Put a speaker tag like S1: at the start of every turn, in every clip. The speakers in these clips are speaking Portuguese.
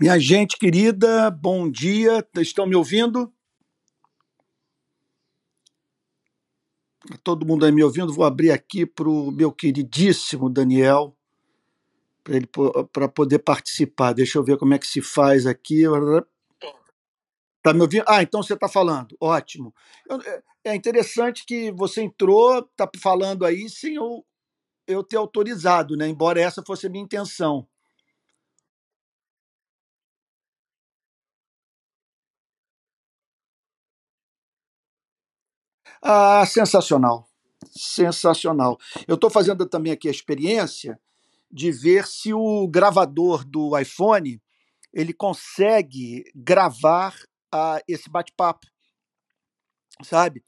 S1: Minha gente querida, bom dia. Estão me ouvindo? Todo mundo aí me ouvindo? Vou abrir aqui para o meu queridíssimo Daniel, para ele para poder participar. Deixa eu ver como é que se faz aqui. Tá me ouvindo? Ah, então você está falando. Ótimo. É, é interessante que você entrou, está falando aí sem eu, eu ter autorizado, né? Embora essa fosse a minha intenção. Ah, sensacional. Sensacional. Eu estou fazendo também aqui a experiência de ver se o gravador do iPhone ele consegue gravar ah, esse bate-papo, sabe?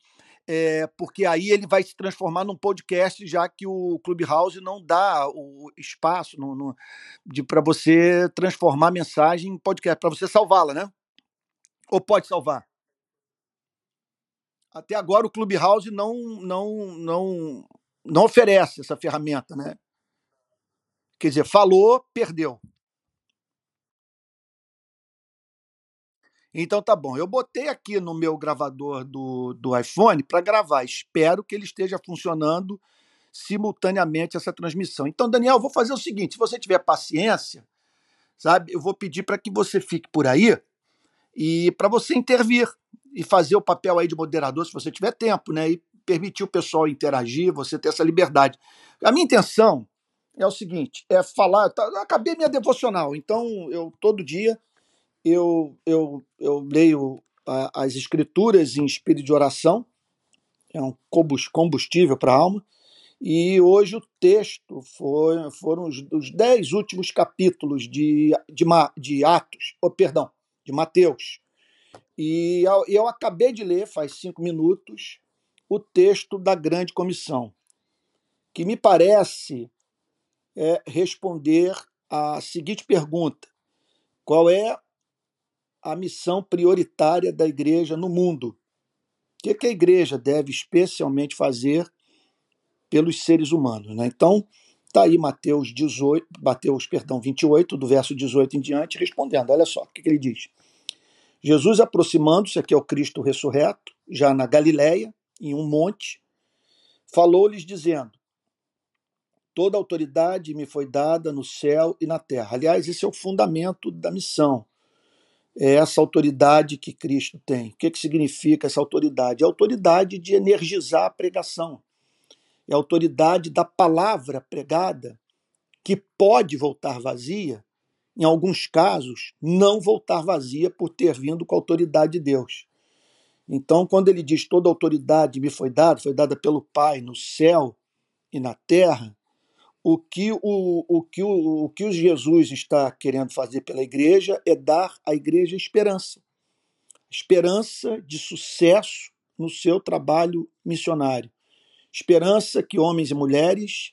S1: É, porque aí ele vai se transformar num podcast, já que o Clubhouse não dá o espaço para você transformar a mensagem em podcast, para você salvá-la, né? Ou pode salvar? Até agora o Clubhouse não, não, não, não oferece essa ferramenta, né? Quer dizer, falou, perdeu. Então tá bom. Eu botei aqui no meu gravador do, do iPhone para gravar. Espero que ele esteja funcionando simultaneamente essa transmissão. Então, Daniel, vou fazer o seguinte: se você tiver paciência, sabe, eu vou pedir para que você fique por aí e para você intervir e fazer o papel aí de moderador, se você tiver tempo, né? E permitir o pessoal interagir, você ter essa liberdade. A minha intenção é o seguinte: é falar. Tá, acabei minha devocional, então eu todo dia eu, eu, eu leio a, as escrituras em espírito de oração, é um combustível para a alma. E hoje o texto foi, foram os, os dez últimos capítulos de, de, de Atos, oh, perdão, de Mateus. E eu, acabei de ler, faz cinco minutos, o texto da grande comissão, que me parece é, responder a seguinte pergunta: qual é a missão prioritária da igreja no mundo? O que a igreja deve especialmente fazer pelos seres humanos? Né? Então, está aí Mateus 18, Mateus, perdão, 28, do verso 18 em diante, respondendo. Olha só o que, que ele diz. Jesus aproximando-se, aqui é o Cristo ressurreto, já na Galiléia, em um monte, falou-lhes dizendo: Toda autoridade me foi dada no céu e na terra. Aliás, esse é o fundamento da missão. É essa autoridade que Cristo tem. O que, que significa essa autoridade? É a autoridade de energizar a pregação. É a autoridade da palavra pregada, que pode voltar vazia, em alguns casos, não voltar vazia por ter vindo com a autoridade de Deus. Então, quando ele diz toda autoridade me foi dada, foi dada pelo Pai no céu e na terra, o que o, o, que o, o que Jesus está querendo fazer pela igreja é dar à igreja esperança. Esperança de sucesso no seu trabalho missionário. Esperança que homens e mulheres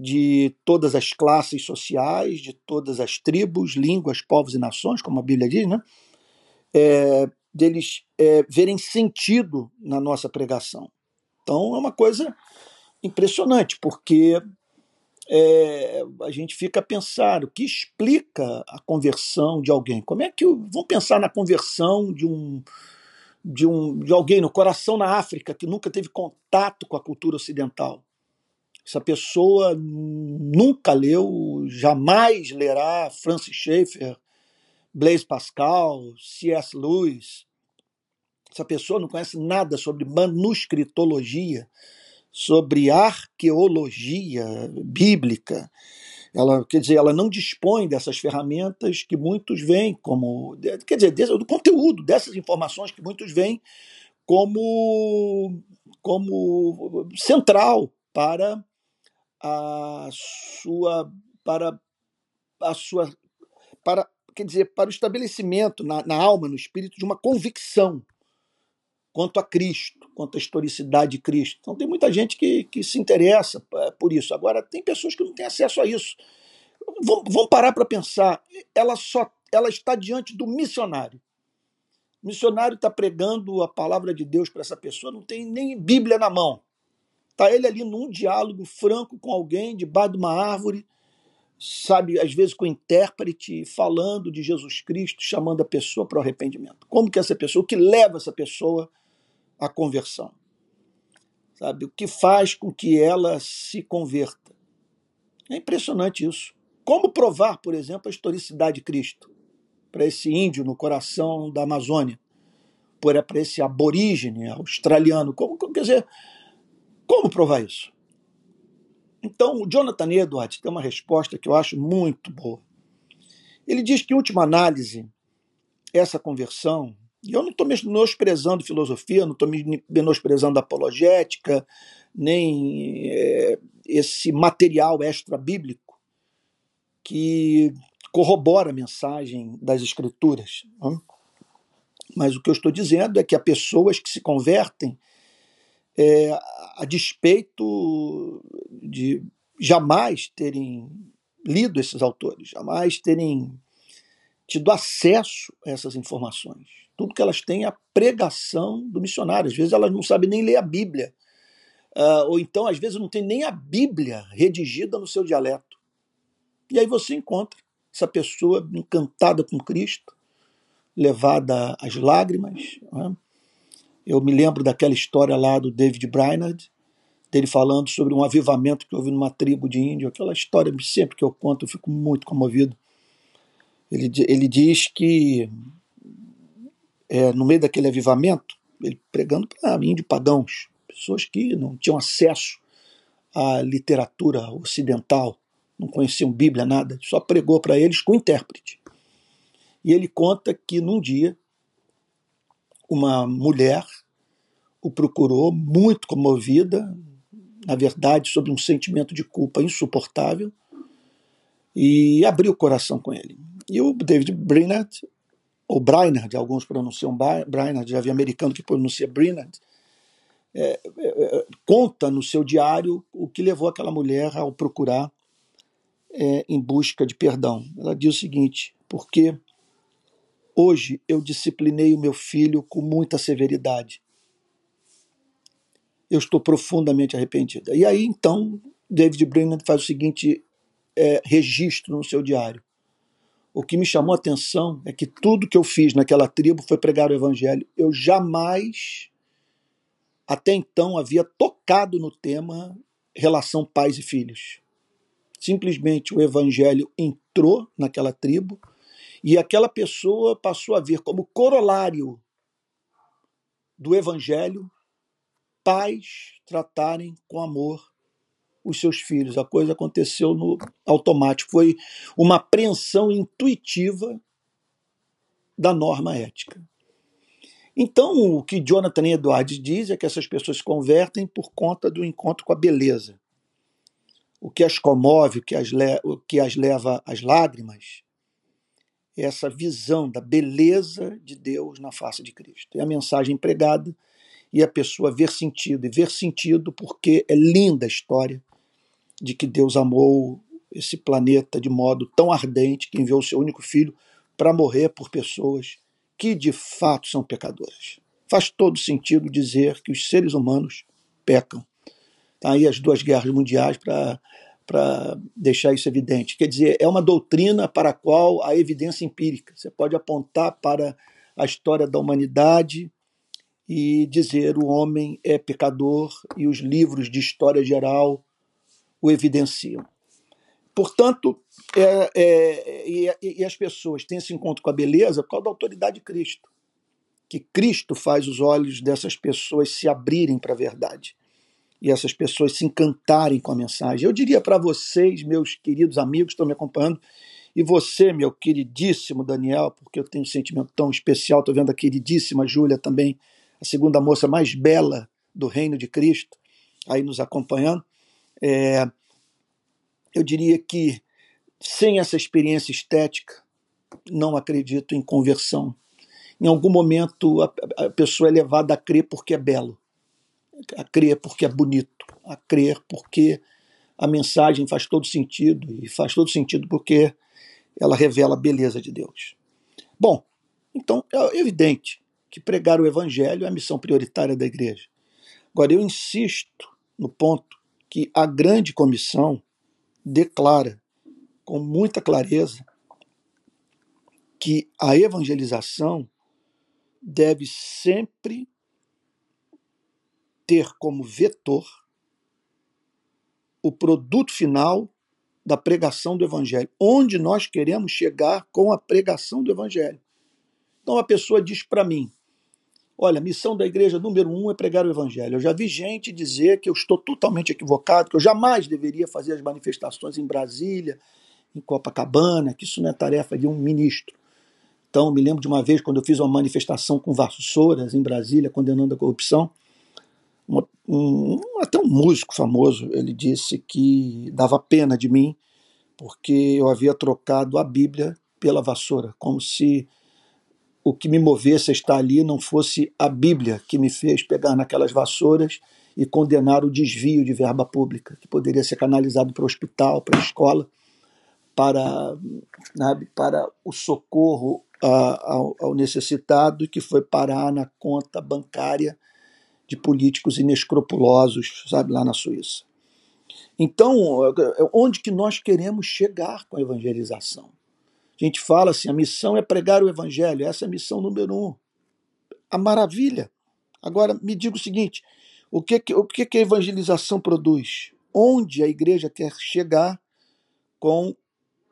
S1: de todas as classes sociais, de todas as tribos, línguas, povos e nações, como a Bíblia diz, né? É, deles é, verem sentido na nossa pregação. Então é uma coisa impressionante, porque é, a gente fica a pensar o que explica a conversão de alguém. Como é que vamos pensar na conversão de um de um de alguém no coração na África que nunca teve contato com a cultura ocidental? Essa pessoa nunca leu, jamais lerá Francis Schaeffer, Blaise Pascal, C.S. Lewis. Essa pessoa não conhece nada sobre manuscritologia, sobre arqueologia bíblica. Ela, quer dizer, ela não dispõe dessas ferramentas que muitos veem como, quer dizer, do conteúdo dessas informações que muitos veem como como central para a sua para a sua para quer dizer para o estabelecimento na, na alma no espírito de uma convicção quanto a Cristo quanto à historicidade de Cristo. Então tem muita gente que, que se interessa é, por isso. Agora tem pessoas que não têm acesso a isso. Vamos parar para pensar. Ela só ela está diante do missionário. O missionário está pregando a palavra de Deus para essa pessoa não tem nem Bíblia na mão Está ele ali num diálogo franco com alguém, debaixo de uma árvore, sabe, às vezes com intérprete, falando de Jesus Cristo, chamando a pessoa para o arrependimento. Como que essa pessoa, o que leva essa pessoa à conversão? Sabe, o que faz com que ela se converta? É impressionante isso. Como provar, por exemplo, a historicidade de Cristo para esse índio no coração da Amazônia? Para esse aborígene australiano? Como, quer dizer, como provar isso? Então, o Jonathan Edwards tem uma resposta que eu acho muito boa. Ele diz que, em última análise, essa conversão, e eu não estou menosprezando filosofia, não estou menosprezando apologética, nem é, esse material extra-bíblico que corrobora a mensagem das Escrituras. Não? Mas o que eu estou dizendo é que há pessoas que se convertem é, a despeito de jamais terem lido esses autores, jamais terem tido acesso a essas informações. Tudo que elas têm é a pregação do missionário. Às vezes elas não sabem nem ler a Bíblia. Uh, ou então, às vezes, não tem nem a Bíblia redigida no seu dialeto. E aí você encontra essa pessoa encantada com Cristo, levada às lágrimas, né? Eu me lembro daquela história lá do David Brainerd, dele falando sobre um avivamento que houve numa tribo de índio. Aquela história, sempre que eu conto, eu fico muito comovido. Ele, ele diz que é, no meio daquele avivamento, ele pregando para índios pagãos, pessoas que não tinham acesso à literatura ocidental, não conheciam Bíblia, nada, só pregou para eles com intérprete. E ele conta que num dia uma mulher o procurou, muito comovida, na verdade, sob um sentimento de culpa insuportável, e abriu o coração com ele. E o David Brainerd, ou Brainerd, alguns pronunciam Brainerd, já vi americano que pronuncia Brainerd, é, é, é, conta no seu diário o que levou aquela mulher ao procurar é, em busca de perdão. Ela diz o seguinte: porque Hoje eu disciplinei o meu filho com muita severidade. Eu estou profundamente arrependida. E aí então David Brennan faz o seguinte é, registro no seu diário. O que me chamou a atenção é que tudo que eu fiz naquela tribo foi pregar o evangelho. Eu jamais, até então, havia tocado no tema relação pais e filhos. Simplesmente o evangelho entrou naquela tribo e aquela pessoa passou a ver como corolário do evangelho pais tratarem com amor os seus filhos. A coisa aconteceu no automático. Foi uma apreensão intuitiva da norma ética. Então, o que Jonathan Edwards diz é que essas pessoas se convertem por conta do encontro com a beleza. O que as comove, o que as, o que as leva às lágrimas, essa visão da beleza de Deus na face de Cristo. É a mensagem pregada e a pessoa ver sentido. E ver sentido porque é linda a história de que Deus amou esse planeta de modo tão ardente que enviou o seu único filho para morrer por pessoas que de fato são pecadoras. Faz todo sentido dizer que os seres humanos pecam. Tá aí as duas guerras mundiais para para deixar isso evidente. Quer dizer, é uma doutrina para a qual há evidência empírica. Você pode apontar para a história da humanidade e dizer o homem é pecador e os livros de história geral o evidenciam. Portanto, é, é, e, e, as pessoas têm esse encontro com a beleza por causa da autoridade de Cristo. Que Cristo faz os olhos dessas pessoas se abrirem para a verdade e essas pessoas se encantarem com a mensagem. Eu diria para vocês, meus queridos amigos que estão me acompanhando, e você, meu queridíssimo Daniel, porque eu tenho um sentimento tão especial, estou vendo a queridíssima Júlia também, a segunda moça mais bela do reino de Cristo, aí nos acompanhando. É, eu diria que sem essa experiência estética, não acredito em conversão. Em algum momento a, a pessoa é levada a crer porque é belo a crer porque é bonito, a crer porque a mensagem faz todo sentido e faz todo sentido porque ela revela a beleza de Deus. Bom, então é evidente que pregar o evangelho é a missão prioritária da igreja. Agora eu insisto no ponto que a grande comissão declara com muita clareza que a evangelização deve sempre ter como vetor o produto final da pregação do evangelho, onde nós queremos chegar com a pregação do evangelho. Então a pessoa diz para mim: Olha, a missão da igreja número um é pregar o evangelho. Eu já vi gente dizer que eu estou totalmente equivocado, que eu jamais deveria fazer as manifestações em Brasília, em Copacabana, que isso não é tarefa de um ministro. Então, me lembro de uma vez quando eu fiz uma manifestação com vassouras em Brasília, condenando a corrupção. Um, um, até um músico famoso, ele disse que dava pena de mim porque eu havia trocado a Bíblia pela vassoura, como se o que me movesse a estar ali não fosse a Bíblia que me fez pegar naquelas vassouras e condenar o desvio de verba pública, que poderia ser canalizado para o hospital, para a escola, para, para o socorro a, ao, ao necessitado, e que foi parar na conta bancária de políticos inescrupulosos, sabe, lá na Suíça. Então, onde que nós queremos chegar com a evangelização? A gente fala assim: a missão é pregar o evangelho, essa é a missão número um. A maravilha. Agora, me diga o seguinte: o que, o que, que a evangelização produz? Onde a igreja quer chegar com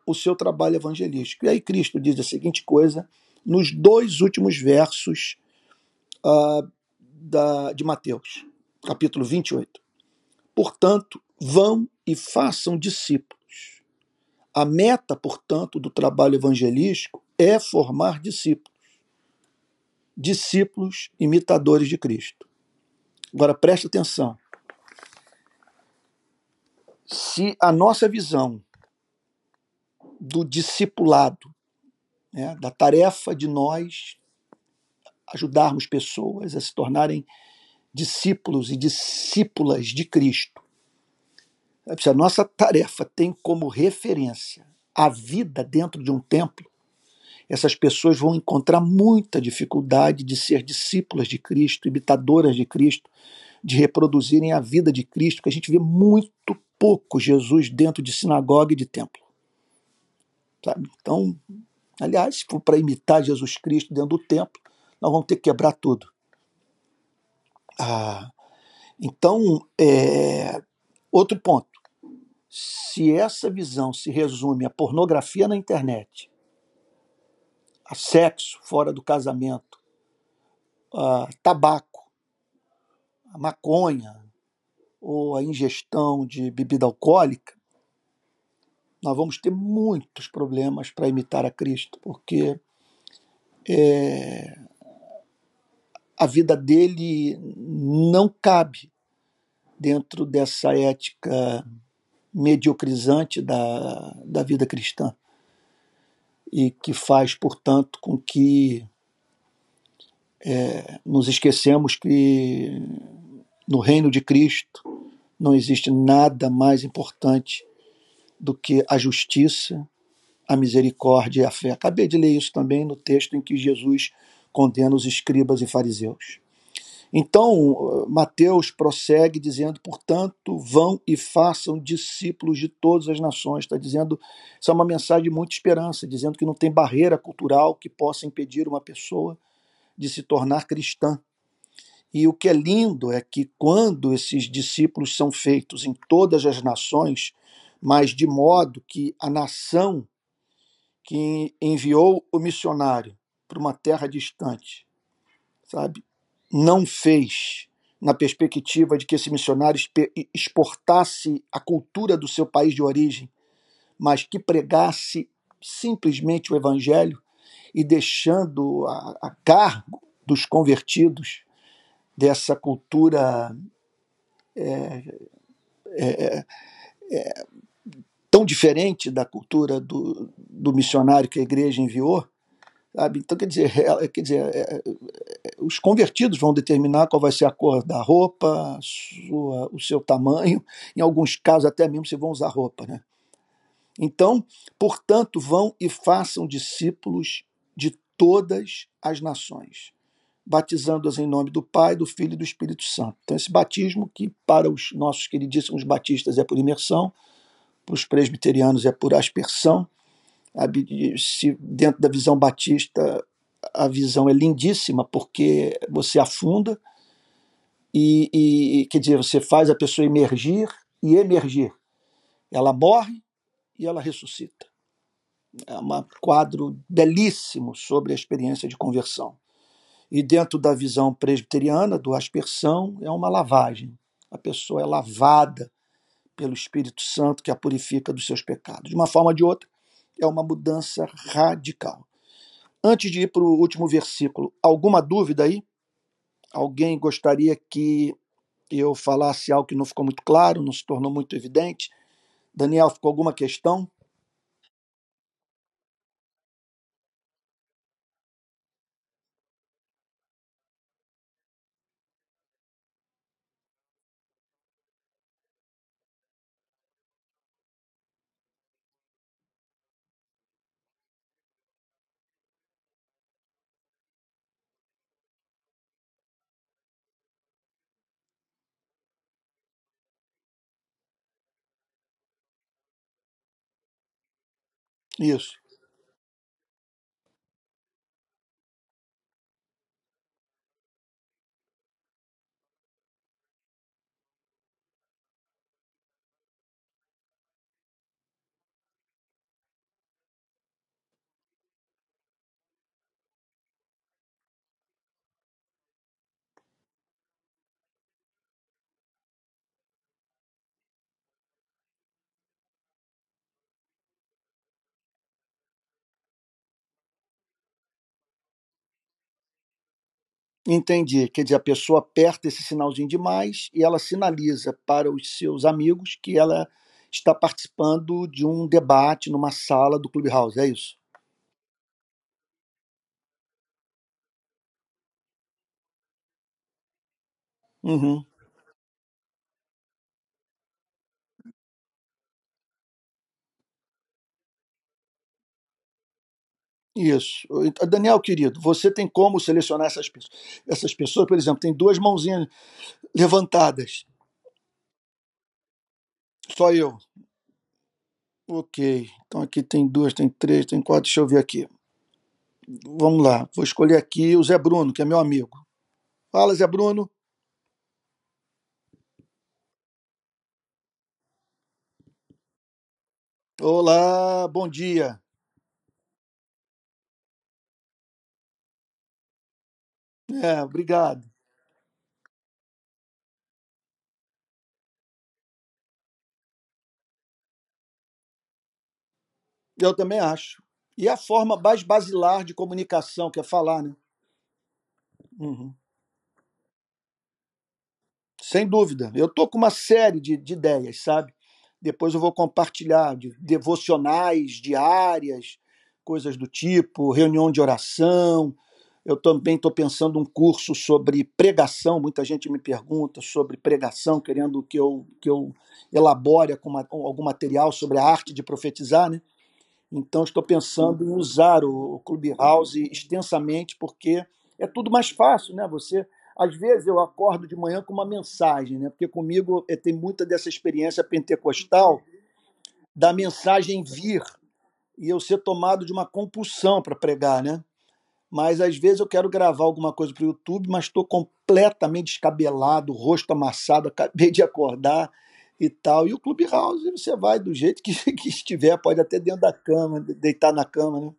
S1: o seu trabalho evangelístico? E aí, Cristo diz a seguinte coisa nos dois últimos versos uh, da, de Mateus, capítulo 28. Portanto, vão e façam discípulos a meta, portanto, do trabalho evangelístico é formar discípulos. Discípulos imitadores de Cristo. Agora preste atenção. Se a nossa visão do discipulado, né, da tarefa de nós ajudarmos pessoas a se tornarem discípulos e discípulas de Cristo, se a nossa tarefa tem como referência a vida dentro de um templo, essas pessoas vão encontrar muita dificuldade de ser discípulas de Cristo, imitadoras de Cristo, de reproduzirem a vida de Cristo, que a gente vê muito pouco Jesus dentro de sinagoga e de templo. Sabe? Então, aliás, se for para imitar Jesus Cristo dentro do templo, nós vamos ter que quebrar tudo. Ah, então, é, outro ponto se essa visão se resume a pornografia na internet, a sexo fora do casamento, a tabaco, a maconha ou a ingestão de bebida alcoólica, nós vamos ter muitos problemas para imitar a Cristo, porque é, a vida dele não cabe dentro dessa ética mediocrizante da, da vida cristã e que faz, portanto, com que é, nos esquecemos que no reino de Cristo não existe nada mais importante do que a justiça, a misericórdia e a fé. Acabei de ler isso também no texto em que Jesus condena os escribas e fariseus. Então, Mateus prossegue dizendo, portanto, vão e façam discípulos de todas as nações. Está dizendo, isso é uma mensagem de muita esperança, dizendo que não tem barreira cultural que possa impedir uma pessoa de se tornar cristã. E o que é lindo é que quando esses discípulos são feitos em todas as nações, mas de modo que a nação que enviou o missionário para uma terra distante, sabe, não fez na perspectiva de que esse missionário exportasse a cultura do seu país de origem, mas que pregasse simplesmente o evangelho e deixando a, a cargo dos convertidos dessa cultura é, é, é, tão diferente da cultura do, do missionário que a igreja enviou, Sabe? Então, quer dizer, é, quer dizer é, é, os convertidos vão determinar qual vai ser a cor da roupa, sua, o seu tamanho, em alguns casos até mesmo se vão usar roupa. Né? Então, portanto, vão e façam discípulos de todas as nações, batizando-as em nome do Pai, do Filho e do Espírito Santo. Então, esse batismo, que para os nossos queridíssimos batistas é por imersão, para os presbiterianos é por aspersão. Se dentro da visão batista a visão é lindíssima porque você afunda e, e quer dizer você faz a pessoa emergir e emergir. Ela morre e ela ressuscita. É um quadro belíssimo sobre a experiência de conversão. E dentro da visão presbiteriana, do aspersão, é uma lavagem. A pessoa é lavada pelo Espírito Santo que a purifica dos seus pecados. De uma forma ou de outra, é uma mudança radical. Antes de ir para o último versículo, alguma dúvida aí? Alguém gostaria que eu falasse algo que não ficou muito claro, não se tornou muito evidente? Daniel, ficou alguma questão? Isso. Entendi. Quer dizer, a pessoa aperta esse sinalzinho demais e ela sinaliza para os seus amigos que ela está participando de um debate numa sala do Clubhouse, é isso? Uhum. Isso. Daniel, querido, você tem como selecionar essas, essas pessoas? Por exemplo, tem duas mãozinhas levantadas. Só eu. Ok. Então aqui tem duas, tem três, tem quatro. Deixa eu ver aqui. Vamos lá. Vou escolher aqui o Zé Bruno, que é meu amigo. Fala, Zé Bruno. Olá, bom dia. É, obrigado. Eu também acho. E a forma mais basilar de comunicação, que é falar, né? Uhum. Sem dúvida. Eu tô com uma série de, de ideias, sabe? Depois eu vou compartilhar de devocionais diárias, coisas do tipo, reunião de oração. Eu também estou pensando um curso sobre pregação. Muita gente me pergunta sobre pregação, querendo que eu, que eu elabore algum material sobre a arte de profetizar, né? Então, estou pensando em usar o Clubhouse extensamente, porque é tudo mais fácil, né? Você, às vezes, eu acordo de manhã com uma mensagem, né? Porque comigo é, tem muita dessa experiência pentecostal da mensagem vir e eu ser tomado de uma compulsão para pregar, né? Mas às vezes eu quero gravar alguma coisa para o YouTube, mas estou completamente descabelado, rosto amassado, acabei de acordar e tal. E o Clubhouse você vai do jeito que, que estiver, pode até dentro da cama, deitar na cama, né?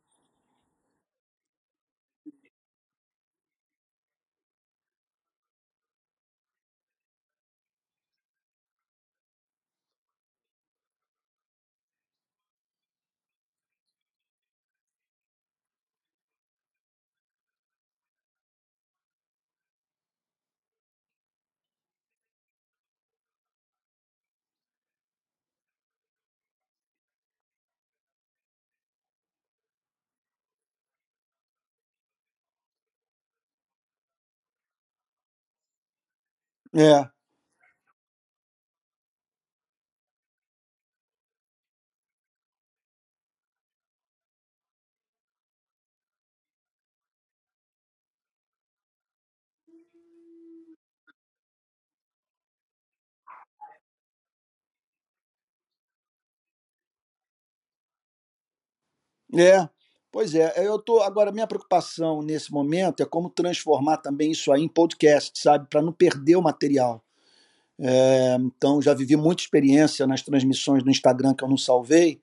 S1: Yeah. Yeah. Pois é, eu tô agora minha preocupação nesse momento é como transformar também isso aí em podcast, sabe, para não perder o material. É, então já vivi muita experiência nas transmissões do Instagram que eu não salvei,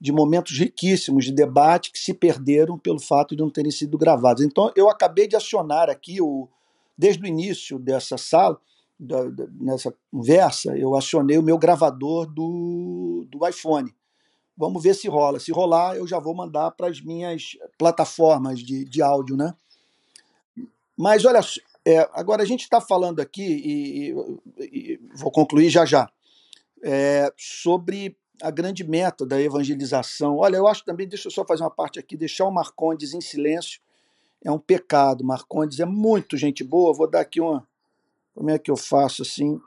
S1: de momentos riquíssimos de debate que se perderam pelo fato de não terem sido gravados. Então eu acabei de acionar aqui o desde o início dessa sala, da, da, nessa conversa, eu acionei o meu gravador do, do iPhone. Vamos ver se rola. Se rolar, eu já vou mandar para as minhas plataformas de, de áudio, né? Mas olha, é, agora a gente está falando aqui, e, e, e, vou concluir já já, é, sobre a grande meta da evangelização. Olha, eu acho também, deixa eu só fazer uma parte aqui, deixar o Marcondes em silêncio é um pecado. Marcondes é muito gente boa. Vou dar aqui uma. Como é que eu faço assim?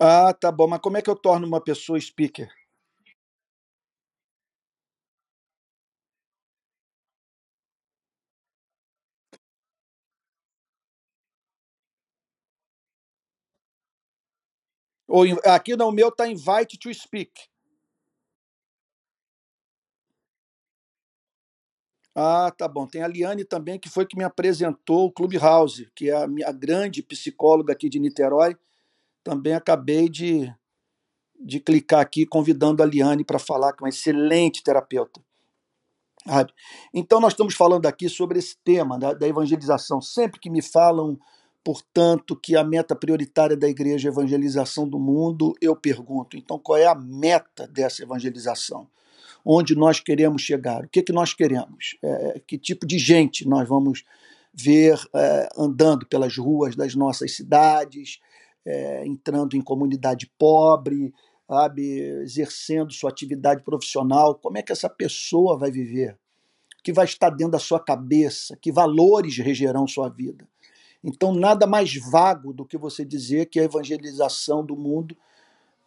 S1: Ah, tá bom, mas como é que eu torno uma pessoa speaker? Ou aqui no meu tá invite to speak. Ah, tá bom. Tem a Liane também, que foi que me apresentou o Clubhouse, que é a minha grande psicóloga aqui de Niterói. Também acabei de, de clicar aqui convidando a Liane para falar, que é uma excelente terapeuta. Então, nós estamos falando aqui sobre esse tema da, da evangelização. Sempre que me falam, portanto, que a meta prioritária da igreja é a evangelização do mundo, eu pergunto: então, qual é a meta dessa evangelização? Onde nós queremos chegar? O que, que nós queremos? É, que tipo de gente nós vamos ver é, andando pelas ruas das nossas cidades, é, entrando em comunidade pobre, sabe, exercendo sua atividade profissional? Como é que essa pessoa vai viver? que vai estar dentro da sua cabeça, que valores regerão sua vida. Então, nada mais vago do que você dizer que a evangelização do mundo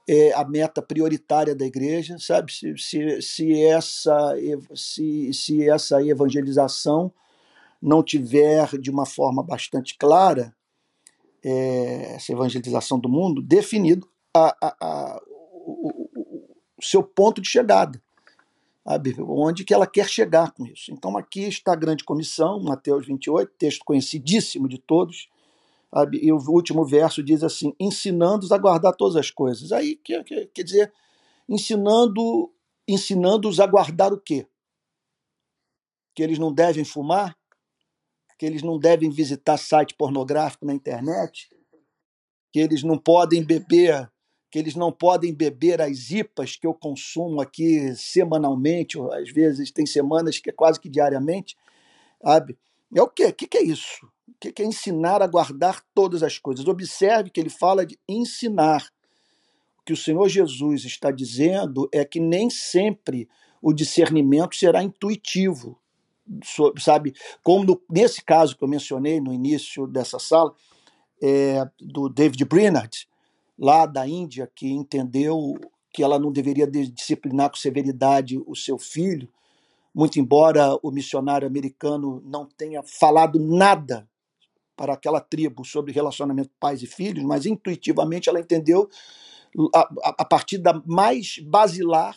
S1: é a meta prioritária da igreja, sabe? Se, se, se, essa, se, se essa evangelização não tiver de uma forma bastante clara, é, essa evangelização do mundo, definido a, a, a, o, o, seu ponto de chegada sabe? onde que ela quer chegar com isso. Então aqui está a grande comissão, Mateus 28, texto conhecidíssimo de todos, sabe? e o último verso diz assim, ensinando-os a guardar todas as coisas. Aí quer, quer dizer, ensinando ensinando-os a guardar o quê? Que eles não devem fumar? Que eles não devem visitar site pornográfico na internet? Que eles não podem beber que eles não podem beber as IPAs que eu consumo aqui semanalmente, ou às vezes tem semanas que é quase que diariamente, sabe? É o quê? O que é isso? O que é ensinar a guardar todas as coisas? Observe que ele fala de ensinar. O que o Senhor Jesus está dizendo é que nem sempre o discernimento será intuitivo, sabe? Como no, nesse caso que eu mencionei no início dessa sala, é, do David Brainerd, lá da Índia que entendeu que ela não deveria disciplinar com severidade o seu filho, muito embora o missionário americano não tenha falado nada para aquela tribo sobre relacionamento pais e filhos, mas intuitivamente ela entendeu a, a partir da mais basilar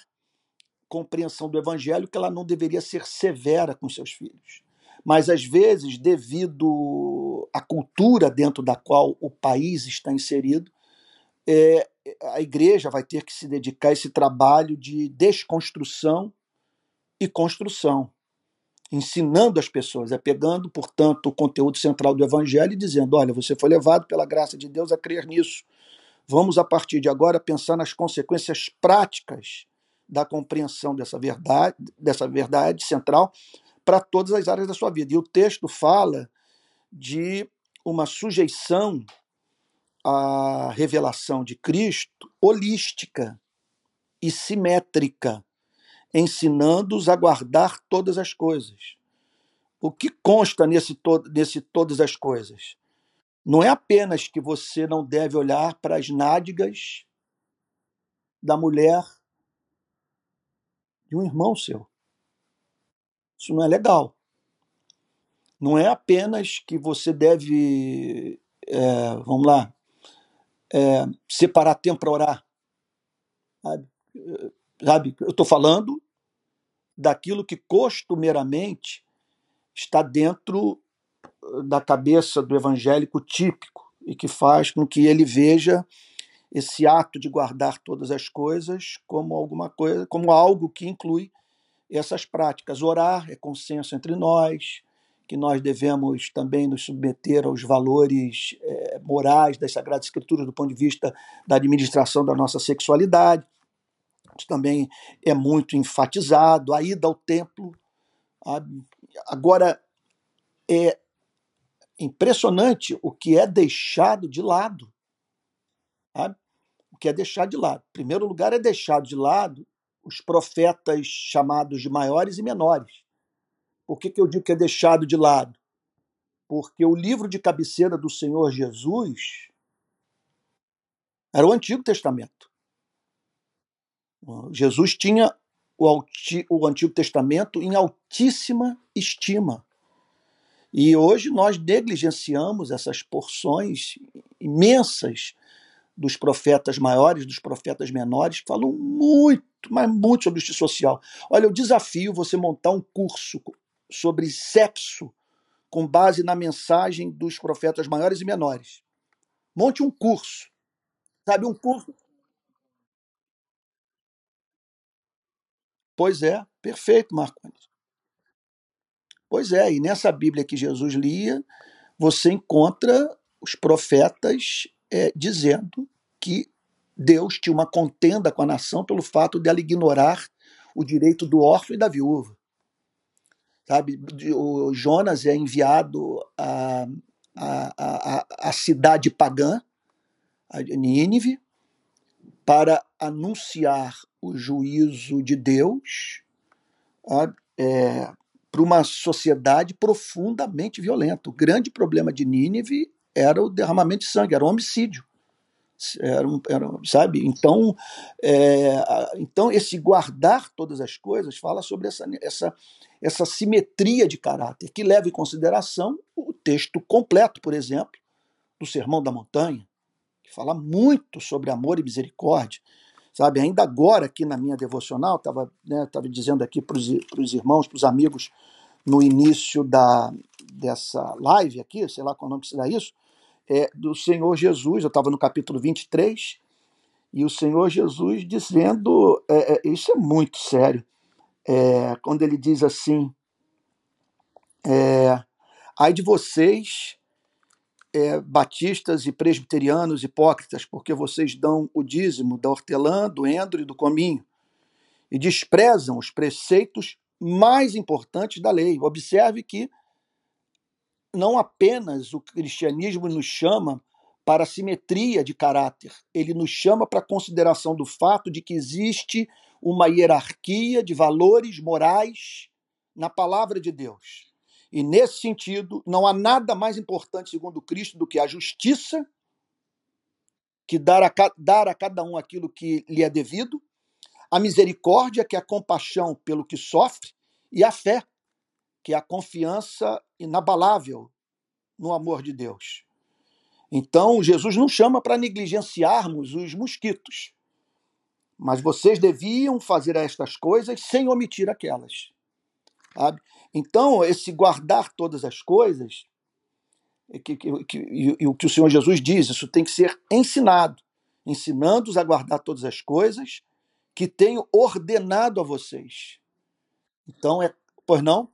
S1: compreensão do evangelho que ela não deveria ser severa com seus filhos. Mas às vezes, devido à cultura dentro da qual o país está inserido, é, a igreja vai ter que se dedicar a esse trabalho de desconstrução e construção, ensinando as pessoas, é pegando, portanto, o conteúdo central do evangelho e dizendo: olha, você foi levado pela graça de Deus a crer nisso. Vamos, a partir de agora, pensar nas consequências práticas da compreensão dessa verdade, dessa verdade central para todas as áreas da sua vida. E o texto fala de uma sujeição a revelação de Cristo holística e simétrica, ensinando-os a guardar todas as coisas. O que consta nesse, to nesse todas as coisas? Não é apenas que você não deve olhar para as nádegas da mulher de um irmão seu. Isso não é legal. não é apenas que você deve, é, vamos lá, é, separar tempo para orar. Sabe? sabe? Eu estou falando daquilo que costumeiramente está dentro da cabeça do evangélico típico e que faz com que ele veja esse ato de guardar todas as coisas como alguma coisa, como algo que inclui essas práticas. Orar é consenso entre nós, que nós devemos também nos submeter aos valores é, morais das Sagradas Escrituras do ponto de vista da administração da nossa sexualidade. Isso também é muito enfatizado. A ida ao templo. Agora, é impressionante o que é deixado de lado. Sabe? Que é deixado de lado. Em primeiro lugar, é deixado de lado os profetas chamados de maiores e menores. Por que, que eu digo que é deixado de lado? Porque o livro de cabeceira do Senhor Jesus era o Antigo Testamento. Jesus tinha o Antigo Testamento em altíssima estima. E hoje nós negligenciamos essas porções imensas dos profetas maiores, dos profetas menores, falam muito, mas muito sobre justiça social. Olha, eu desafio você montar um curso sobre sexo com base na mensagem dos profetas maiores e menores. Monte um curso. Sabe, um curso. Pois é, perfeito, Marcos. Pois é, e nessa Bíblia que Jesus lia, você encontra os profetas é, dizendo que Deus tinha uma contenda com a nação pelo fato de ela ignorar o direito do órfão e da viúva. Sabe, o Jonas é enviado à, à, à, à cidade pagã, a Nínive, para anunciar o juízo de Deus é, para uma sociedade profundamente violenta. O grande problema de Nínive era o derramamento de sangue, era o homicídio. Era, um, era sabe? Então, é, então, esse guardar todas as coisas fala sobre essa, essa, essa simetria de caráter, que leva em consideração o texto completo, por exemplo, do Sermão da Montanha, que fala muito sobre amor e misericórdia. Sabe, ainda agora aqui na minha devocional, estava né, tava dizendo aqui para os irmãos, para os amigos, no início da, dessa live aqui, sei lá qual nome que se dá isso, é, do Senhor Jesus, eu estava no capítulo 23, e o Senhor Jesus dizendo, é, é, isso é muito sério, é, quando ele diz assim, é, ai de vocês, é, batistas e presbiterianos hipócritas, porque vocês dão o dízimo da hortelã, do endro e do cominho, e desprezam os preceitos mais importantes da lei. Observe que não apenas o cristianismo nos chama para simetria de caráter, ele nos chama para a consideração do fato de que existe uma hierarquia de valores morais na palavra de Deus. E nesse sentido, não há nada mais importante, segundo Cristo, do que a justiça, que dar a, dar a cada um aquilo que lhe é devido, a misericórdia, que é a compaixão pelo que sofre, e a fé, que é a confiança inabalável no amor de Deus. Então, Jesus não chama para negligenciarmos os mosquitos, mas vocês deviam fazer estas coisas sem omitir aquelas. Sabe? Então, esse guardar todas as coisas, é que, que, e, o que o Senhor Jesus diz, isso tem que ser ensinado, ensinando-os a guardar todas as coisas que tenho ordenado a vocês. Então, é, pois não?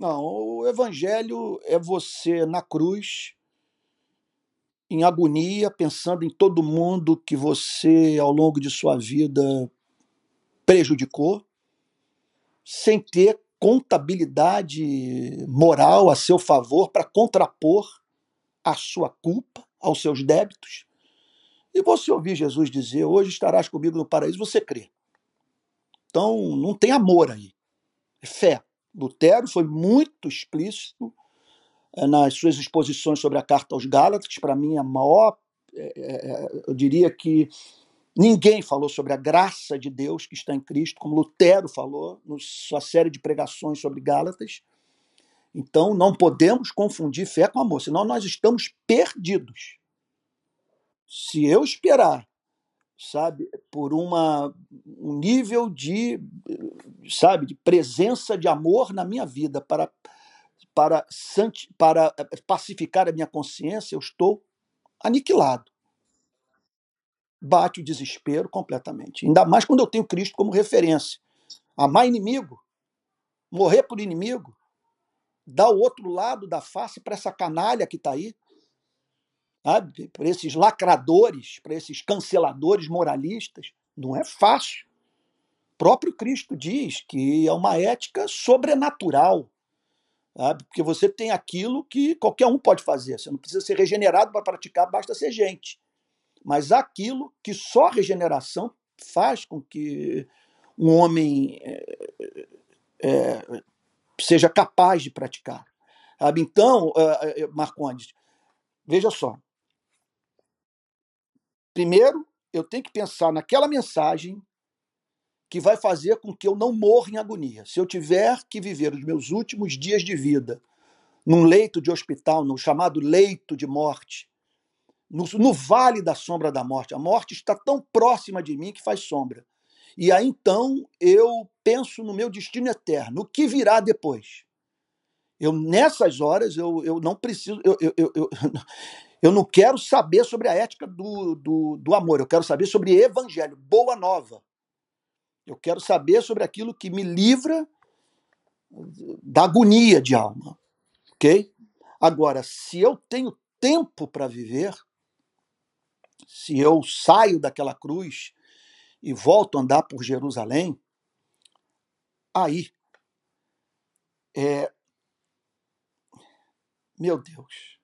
S1: Não, o evangelho é você na cruz, em agonia, pensando em todo mundo que você, ao longo de sua vida, prejudicou, sem ter contabilidade moral a seu favor para contrapor a sua culpa aos seus débitos. E você ouvir Jesus dizer: Hoje estarás comigo no paraíso, você crê. Então, não tem amor aí, é fé. Lutero foi muito explícito eh, nas suas exposições sobre a carta aos Gálatas, para mim a maior, é, é, eu diria que ninguém falou sobre a graça de Deus que está em Cristo, como Lutero falou na sua série de pregações sobre Gálatas. Então não podemos confundir fé com amor, senão nós estamos perdidos. Se eu esperar, sabe, por uma, um nível de, sabe, de presença de amor na minha vida para para, para eh, pacificar a minha consciência, eu estou aniquilado. Bate o desespero completamente. Ainda mais quando eu tenho Cristo como referência. Amar inimigo, morrer por inimigo, dar o outro lado da face para essa canalha que está aí, sabe? para esses lacradores, para esses canceladores moralistas. Não é fácil. O próprio Cristo diz que é uma ética sobrenatural sabe? porque você tem aquilo que qualquer um pode fazer. Você não precisa ser regenerado para praticar, basta ser gente. Mas aquilo que só regeneração faz com que um homem é, é, seja capaz de praticar. Então, Marcondes, veja só. Primeiro, eu tenho que pensar naquela mensagem que vai fazer com que eu não morra em agonia. Se eu tiver que viver os meus últimos dias de vida num leito de hospital, no chamado leito de morte, no, no, vale da sombra da morte, a morte está tão próxima de mim que faz sombra. E aí então eu penso no meu destino eterno, o que virá depois. Eu, nessas horas, eu, eu não preciso. Eu, eu, eu, eu, não quero saber sobre a ética do, do, do amor, eu quero saber sobre evangelho, boa nova. Eu quero saber sobre aquilo que me livra da agonia de alma. Ok? Agora, se eu tenho tempo para viver, se eu saio daquela cruz e volto a andar por Jerusalém, aí é. Meu Deus.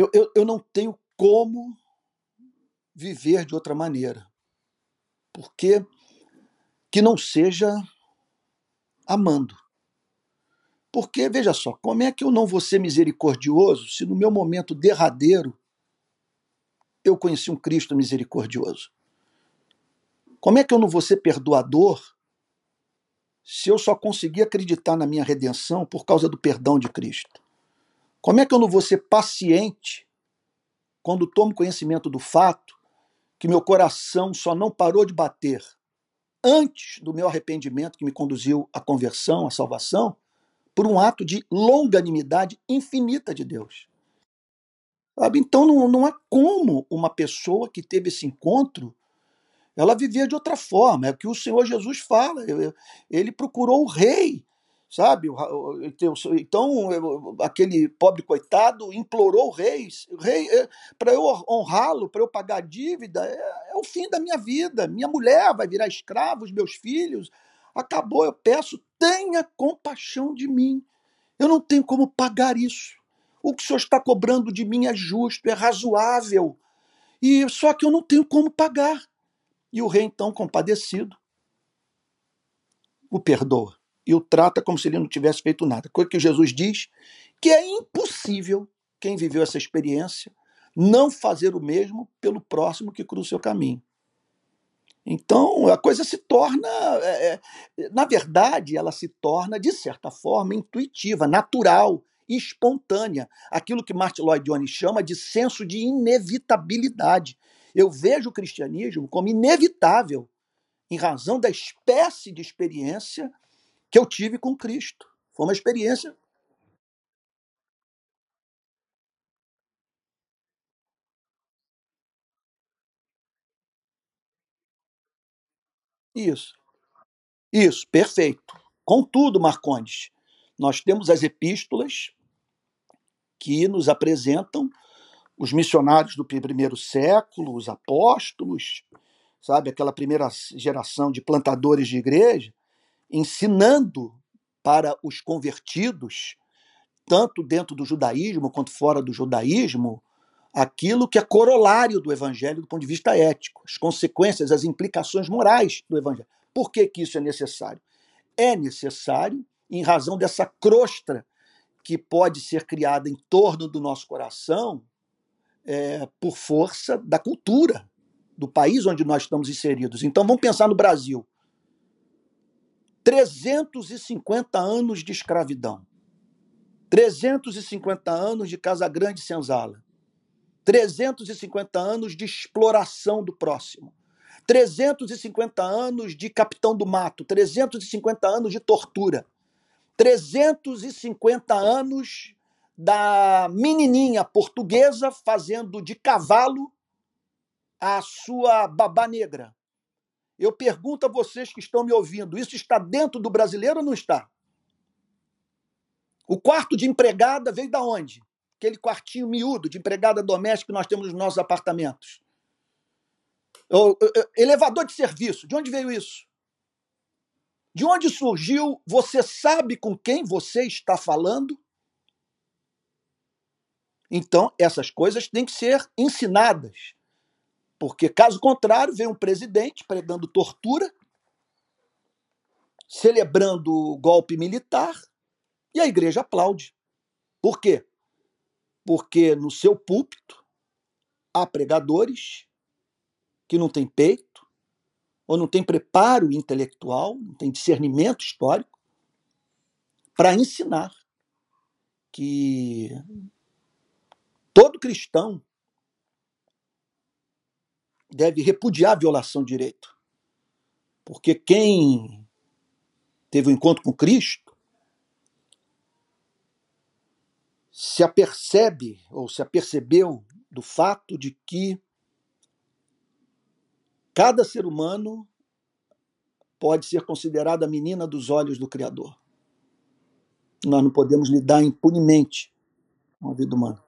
S1: Eu, eu, eu não tenho como viver de outra maneira. Porque que não seja amando. Porque, veja só, como é que eu não vou ser misericordioso se no meu momento derradeiro eu conheci um Cristo misericordioso? Como é que eu não vou ser perdoador se eu só consegui acreditar na minha redenção por causa do perdão de Cristo? Como é que eu não vou ser paciente quando tomo conhecimento do fato que meu coração só não parou de bater antes do meu arrependimento que me conduziu à conversão, à salvação, por um ato de longanimidade infinita de Deus. Então não, não há como uma pessoa que teve esse encontro ela vivia de outra forma. É o que o Senhor Jesus fala. Ele procurou o rei sabe? Então, aquele pobre coitado implorou o rei, rei, é, para eu honrá-lo, para eu pagar a dívida, é, é, o fim da minha vida. Minha mulher vai virar escrava, os meus filhos. Acabou, eu peço, tenha compaixão de mim. Eu não tenho como pagar isso. O que o senhor está cobrando de mim é justo, é razoável. E só que eu não tenho como pagar. E o rei, então, compadecido, o perdoa e o trata como se ele não tivesse feito nada. Coisa que Jesus diz que é impossível quem viveu essa experiência não fazer o mesmo pelo próximo que cruza o seu caminho. Então, a coisa se torna, é, é, na verdade, ela se torna, de certa forma, intuitiva, natural, espontânea. Aquilo que Martin Lloyd Jones chama de senso de inevitabilidade. Eu vejo o cristianismo como inevitável, em razão da espécie de experiência que eu tive com Cristo. Foi uma experiência. Isso. Isso, perfeito. Contudo, Marcondes, nós temos as epístolas que nos apresentam os missionários do primeiro século, os apóstolos, sabe, aquela primeira geração de plantadores de igreja, ensinando para os convertidos, tanto dentro do judaísmo quanto fora do judaísmo, aquilo que é corolário do evangelho do ponto de vista ético, as consequências, as implicações morais do evangelho. Por que, que isso é necessário? É necessário em razão dessa crosta que pode ser criada em torno do nosso coração é, por força da cultura do país onde nós estamos inseridos. Então vamos pensar no Brasil. 350 anos de escravidão. 350 anos de Casa Grande Senzala. 350 anos de exploração do próximo. 350 anos de capitão do mato, 350 anos de tortura, 350 anos da menininha portuguesa fazendo de cavalo a sua babá negra. Eu pergunto a vocês que estão me ouvindo: isso está dentro do brasileiro ou não está? O quarto de empregada veio da onde? Aquele quartinho miúdo de empregada doméstica que nós temos nos nossos apartamentos. O elevador de serviço, de onde veio isso? De onde surgiu? Você sabe com quem você está falando? Então, essas coisas têm que ser ensinadas. Porque, caso contrário, vem um presidente pregando tortura, celebrando golpe militar, e a igreja aplaude. Por quê? Porque no seu púlpito há pregadores que não têm peito, ou não têm preparo intelectual, não têm discernimento histórico, para ensinar que todo cristão deve repudiar a violação de direito. Porque quem teve um encontro com Cristo se apercebe ou se apercebeu do fato de que cada ser humano pode ser considerada a menina dos olhos do Criador. Nós não podemos lidar impunemente com a vida humana.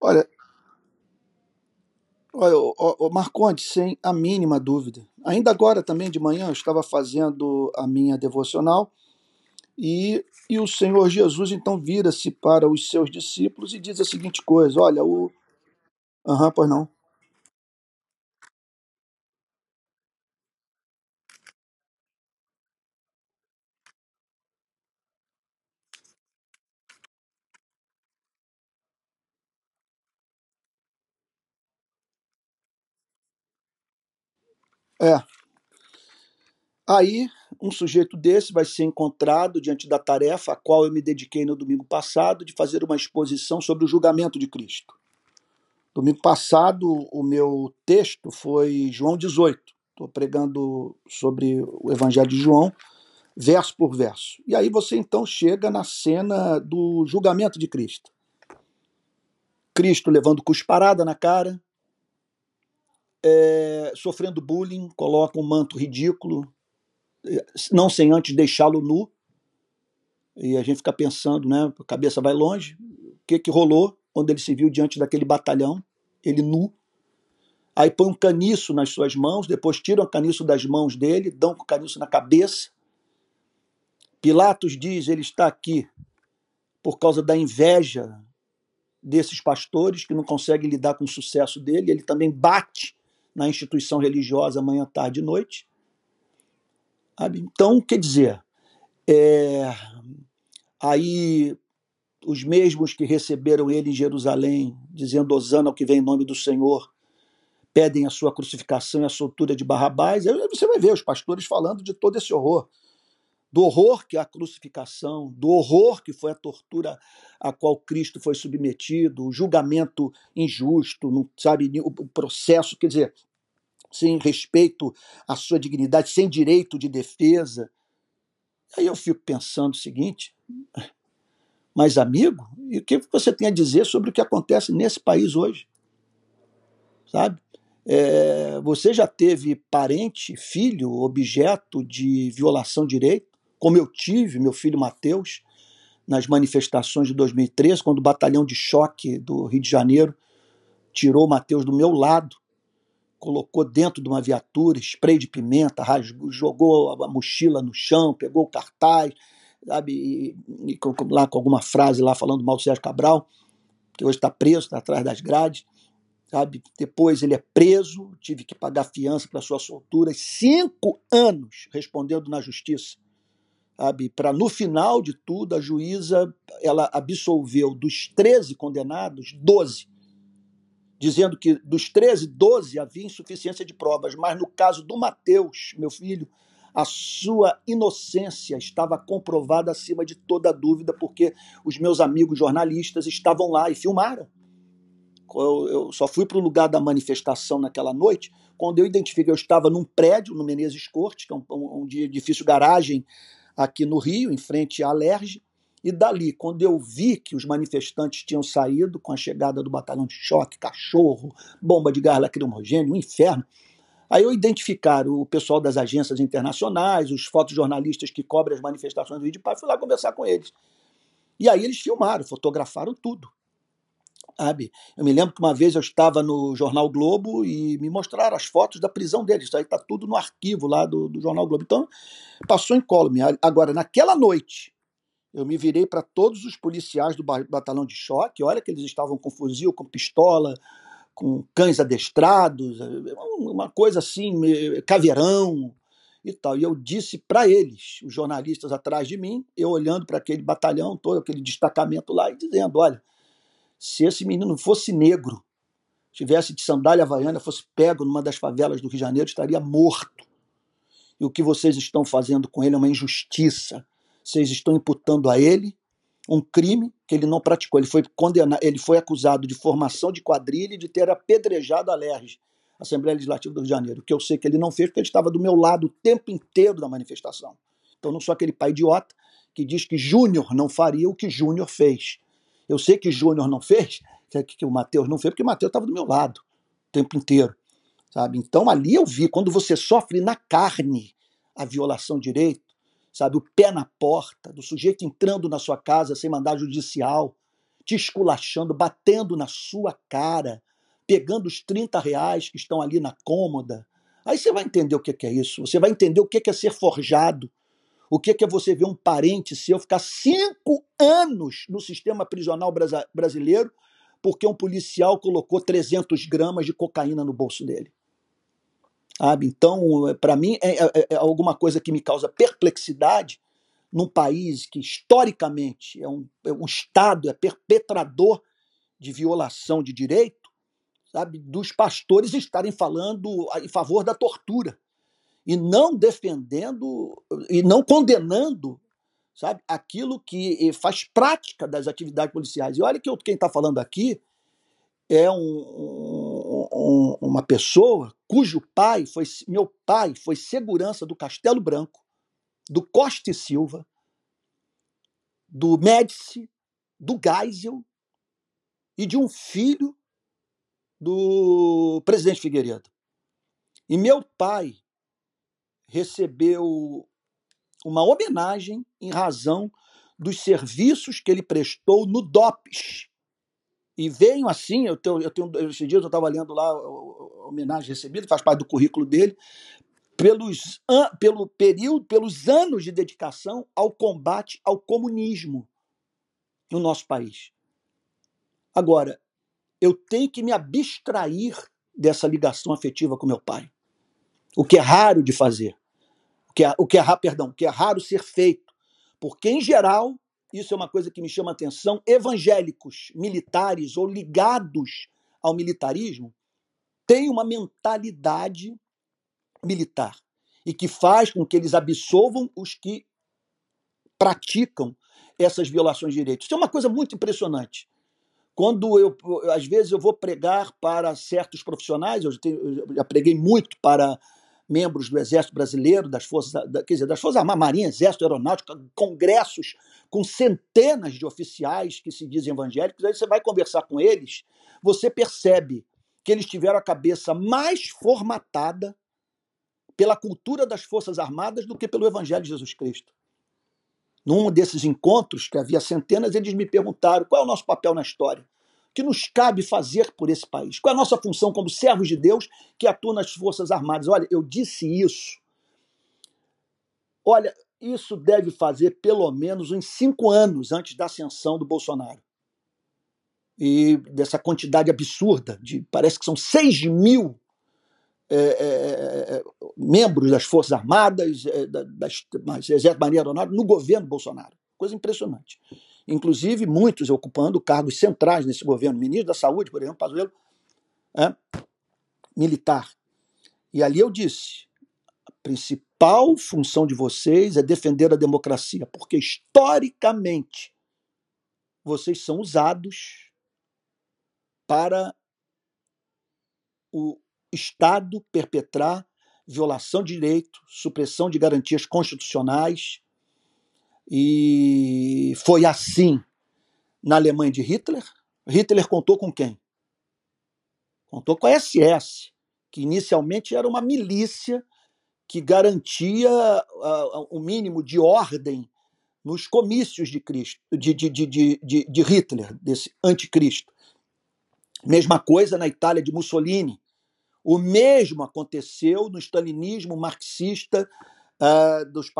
S1: Olha, olha o, o Marconde, sem a mínima dúvida. Ainda agora também de manhã eu estava fazendo a minha devocional e, e o Senhor Jesus então vira-se para os seus discípulos e diz a seguinte coisa: Olha, o. Aham, uhum, pois não. É. Aí, um sujeito desse vai ser encontrado diante da tarefa a qual eu me dediquei no domingo passado de fazer uma exposição sobre o julgamento de Cristo. Domingo passado, o meu texto foi João 18. Estou pregando sobre o Evangelho de João, verso por verso. E aí você então chega na cena do julgamento de Cristo. Cristo levando cusparada na cara, é, sofrendo bullying, coloca um manto ridículo, não sem antes deixá-lo nu. E a gente fica pensando, né? A cabeça vai longe. O que, que rolou quando ele se viu diante daquele batalhão? Ele nu. Aí põe um caniço nas suas mãos, depois tiram o caniço das mãos dele, dão com o caniço na cabeça. Pilatos diz: ele está aqui por causa da inveja desses pastores que não conseguem lidar com o sucesso dele. Ele também bate na instituição religiosa manhã, tarde e noite. Então, quer dizer, é, aí os mesmos que receberam ele em Jerusalém, dizendo Osana ao que vem em nome do Senhor, pedem a sua crucificação e a soltura de Barrabás. Aí você vai ver os pastores falando de todo esse horror. Do horror que é a crucificação, do horror que foi a tortura a qual Cristo foi submetido, o julgamento injusto, não sabe, o processo, quer dizer, sem respeito à sua dignidade, sem direito de defesa. Aí eu fico pensando o seguinte: Mas, amigo, e o que você tem a dizer sobre o que acontece nesse país hoje? Sabe? É, você já teve parente, filho, objeto de violação de direito, como eu tive, meu filho Mateus, nas manifestações de 2013, quando o batalhão de choque do Rio de Janeiro tirou o Mateus do meu lado, colocou dentro de uma viatura, spray de pimenta, rasgou, jogou a mochila no chão, pegou o cartaz, sabe, e, e com, lá com alguma frase lá falando mal do Sérgio Cabral, que hoje está preso, está atrás das grades, sabe? Depois ele é preso, tive que pagar fiança para sua soltura, cinco anos respondendo na justiça, sabe? Para no final de tudo a juíza ela absolveu dos 13 condenados 12 dizendo que dos 13, 12 havia insuficiência de provas, mas no caso do Mateus, meu filho, a sua inocência estava comprovada acima de toda dúvida, porque os meus amigos jornalistas estavam lá e filmaram. Eu, só fui para o lugar da manifestação naquela noite quando eu identifiquei, eu estava num prédio no Menezes Cortes, que é um, um, um edifício garagem aqui no Rio, em frente à Alerge, e dali, quando eu vi que os manifestantes tinham saído com a chegada do batalhão de choque, cachorro, bomba de gás lacrimogêneo, um inferno, Aí eu identificar o pessoal das agências internacionais, os fotojornalistas que cobrem as manifestações do Rio de Paz, fui lá conversar com eles. E aí eles filmaram, fotografaram tudo. Sabe? Eu me lembro que uma vez eu estava no Jornal Globo e me mostraram as fotos da prisão deles. Isso aí está tudo no arquivo lá do, do Jornal Globo. Então, passou incólume. Agora, naquela noite, eu me virei para todos os policiais do batalhão de choque. Olha que eles estavam com fuzil, com pistola, com cães adestrados, uma coisa assim, caveirão e tal. E eu disse para eles, os jornalistas atrás de mim, eu olhando para aquele batalhão todo, aquele destacamento lá, e dizendo: olha, se esse menino fosse negro, tivesse de sandália havaiana, fosse pego numa das favelas do Rio de Janeiro, estaria morto. E o que vocês estão fazendo com ele é uma injustiça. Vocês estão imputando a ele um crime que ele não praticou. Ele foi condenado, ele foi acusado de formação de quadrilha e de ter apedrejado a LERJ, Assembleia Legislativa do Rio de Janeiro, que eu sei que ele não fez porque ele estava do meu lado o tempo inteiro da manifestação. Então não sou aquele pai idiota que diz que Júnior não faria o que Júnior fez. Eu sei que Júnior não fez, que, que o Matheus não fez, porque o Matheus estava do meu lado o tempo inteiro. Sabe? Então ali eu vi, quando você sofre na carne a violação de direito, sabe, o pé na porta, do sujeito entrando na sua casa sem mandar judicial, te esculachando, batendo na sua cara, pegando os 30 reais que estão ali na cômoda. Aí você vai entender o que é isso, você vai entender o que é ser forjado, o que é você ver um parente seu ficar cinco anos no sistema prisional brasileiro porque um policial colocou 300 gramas de cocaína no bolso dele. Sabe? Então, para mim, é, é, é, alguma coisa que me causa perplexidade num país que, historicamente, é um, é um Estado, é perpetrador de violação de direito, sabe? dos pastores estarem falando em favor da tortura e não defendendo e não condenando sabe aquilo que faz prática das atividades policiais. E olha que eu, quem está falando aqui é um, um, uma pessoa cujo pai foi meu pai foi segurança do Castelo Branco, do Costa e Silva, do Médici, do Geisel e de um filho do presidente Figueiredo. E meu pai recebeu uma homenagem em razão dos serviços que ele prestou no DOPS, e venho assim, eu tenho, eu tenho esses dias eu estava lendo lá a homenagem recebida, faz parte do currículo dele, pelos, pelo período, pelos anos de dedicação ao combate ao comunismo no nosso país. Agora, eu tenho que me abstrair dessa ligação afetiva com meu pai. O que é raro de fazer. O que é, o que é, perdão, o que é raro ser feito. Porque, em geral, isso é uma coisa que me chama a atenção, evangélicos militares ou ligados ao militarismo têm uma mentalidade militar e que faz com que eles absolvam os que praticam essas violações de direitos. Isso é uma coisa muito impressionante. Quando eu, às vezes, eu vou pregar para certos profissionais, eu, já preguei muito para membros do Exército Brasileiro, das Forças, da, quer dizer, das Forças Armadas, Marinha, Exército, Aeronáutica, congressos com centenas de oficiais que se dizem evangélicos, aí você vai conversar com eles, você percebe que eles tiveram a cabeça mais formatada pela cultura das Forças Armadas do que pelo Evangelho de Jesus Cristo. Num desses encontros, que havia centenas, eles me perguntaram qual é o nosso papel na história que nos cabe fazer por esse país? Qual é a nossa função como servos de Deus que atuam nas Forças Armadas? Olha, eu disse isso. Olha, isso deve fazer pelo menos uns cinco anos antes da ascensão do Bolsonaro. E dessa quantidade absurda, de parece que são 6 mil é, é, é, membros das Forças Armadas, é, das, das Exército Marinha Aeronáutica, no governo Bolsonaro. Coisa impressionante inclusive muitos ocupando cargos centrais nesse governo, ministro da Saúde, por exemplo, Pazuello, é, militar. E ali eu disse, a principal função de vocês é defender a democracia, porque historicamente vocês são usados para o Estado perpetrar violação de direito, supressão de garantias constitucionais, e foi assim na Alemanha de Hitler. Hitler contou com quem? Contou com a SS, que inicialmente era uma milícia que garantia uh, o mínimo de ordem nos comícios de Cristo, de, de, de, de, Hitler, desse anticristo. Mesma coisa na Itália de Mussolini. O mesmo aconteceu no stalinismo marxista uh, dos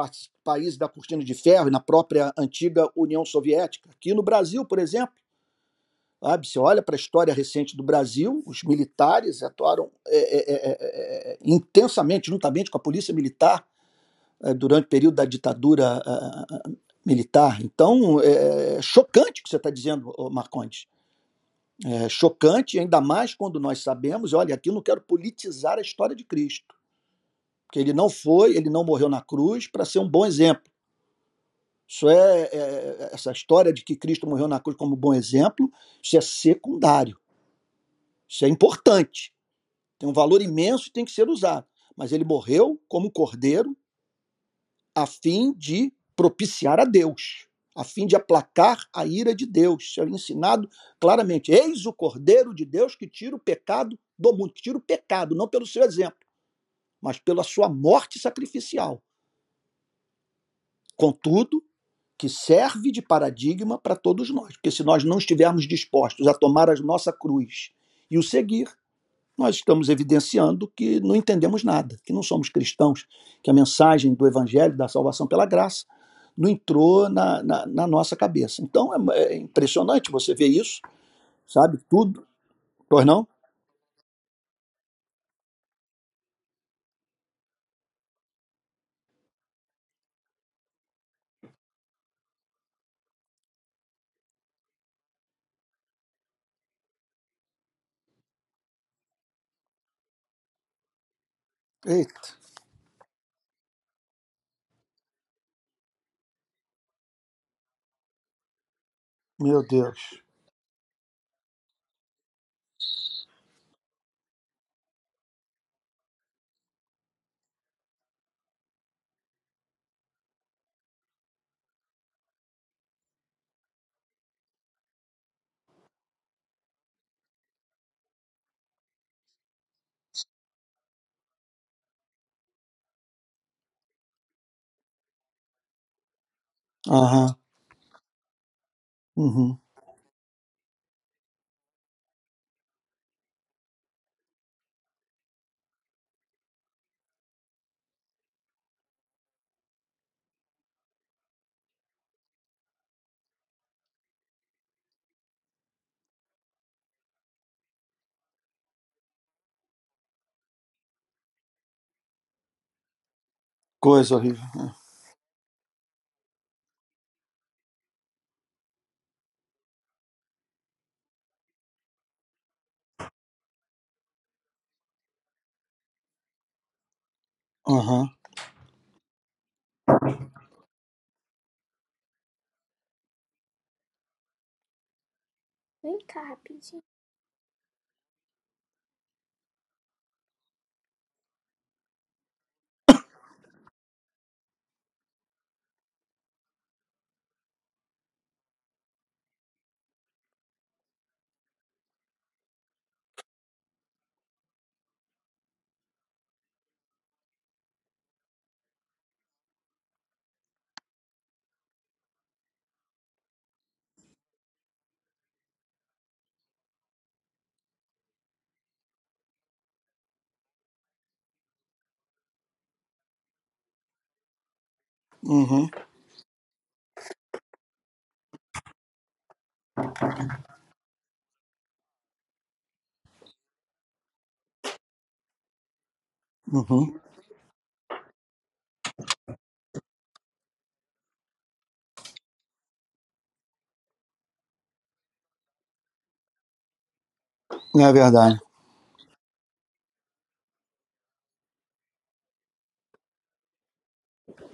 S1: países da cortina de ferro e na própria antiga União Soviética. Aqui no Brasil, por exemplo, sabe, você olha para a história recente do Brasil, os militares atuaram é, é, é, é, é intensamente, juntamente com a polícia militar, é, durante o período da ditadura militar. Então, é chocante o que você está dizendo, Marcondes. É chocante, ainda mais quando nós sabemos, olha, aqui não quero politizar a história de Cristo. Porque ele não foi, ele não morreu na cruz para ser um bom exemplo. Isso é, é, essa história de que Cristo morreu na cruz como bom exemplo, isso é secundário. Isso é importante. Tem um valor imenso e tem que ser usado. Mas ele morreu como cordeiro a fim de propiciar a Deus, a fim de aplacar a ira de Deus. Isso é ensinado claramente. Eis o cordeiro de Deus que tira o pecado do mundo, que tira o pecado, não pelo seu exemplo, mas pela sua morte sacrificial. Contudo, que serve de paradigma para todos nós, porque se nós não estivermos dispostos a tomar a nossa cruz e o seguir, nós estamos evidenciando que não entendemos nada, que não somos cristãos, que a mensagem do Evangelho, da salvação pela graça, não entrou na, na, na nossa cabeça. Então é, é, impressionante você ver isso, sabe? Tudo. Pois não? Eita. Meu Deus. Aham. Uhum. Coisa horrível. Aham.
S2: Vem cá rapidinho.
S1: Uhum. Uhum. É verdade.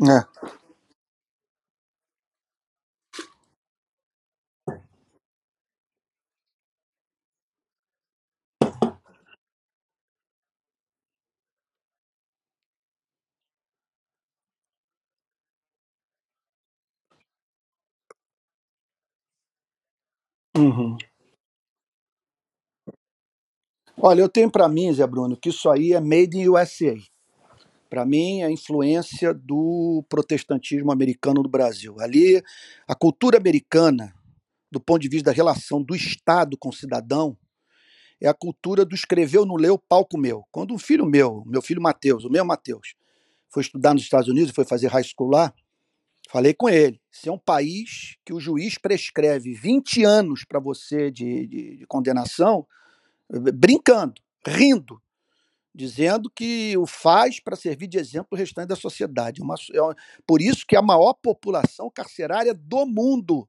S1: É. Uhum. Olha, eu tenho para mim, Zé Bruno, que isso aí é made in USA. Para mim, é a influência do protestantismo americano no Brasil. Ali, a cultura americana, do ponto de vista da relação do Estado com o cidadão, é a cultura do escreveu, não leu, palco meu. Quando um filho meu, meu filho Mateus, o meu Mateus, foi estudar nos Estados Unidos, foi fazer high school lá, falei com ele, se é um país que o juiz prescreve 20 anos para você de, de, de condenação, brincando, rindo, dizendo que o faz para servir de exemplo o restante da sociedade. Uma, é, por isso que é a maior população carcerária do mundo,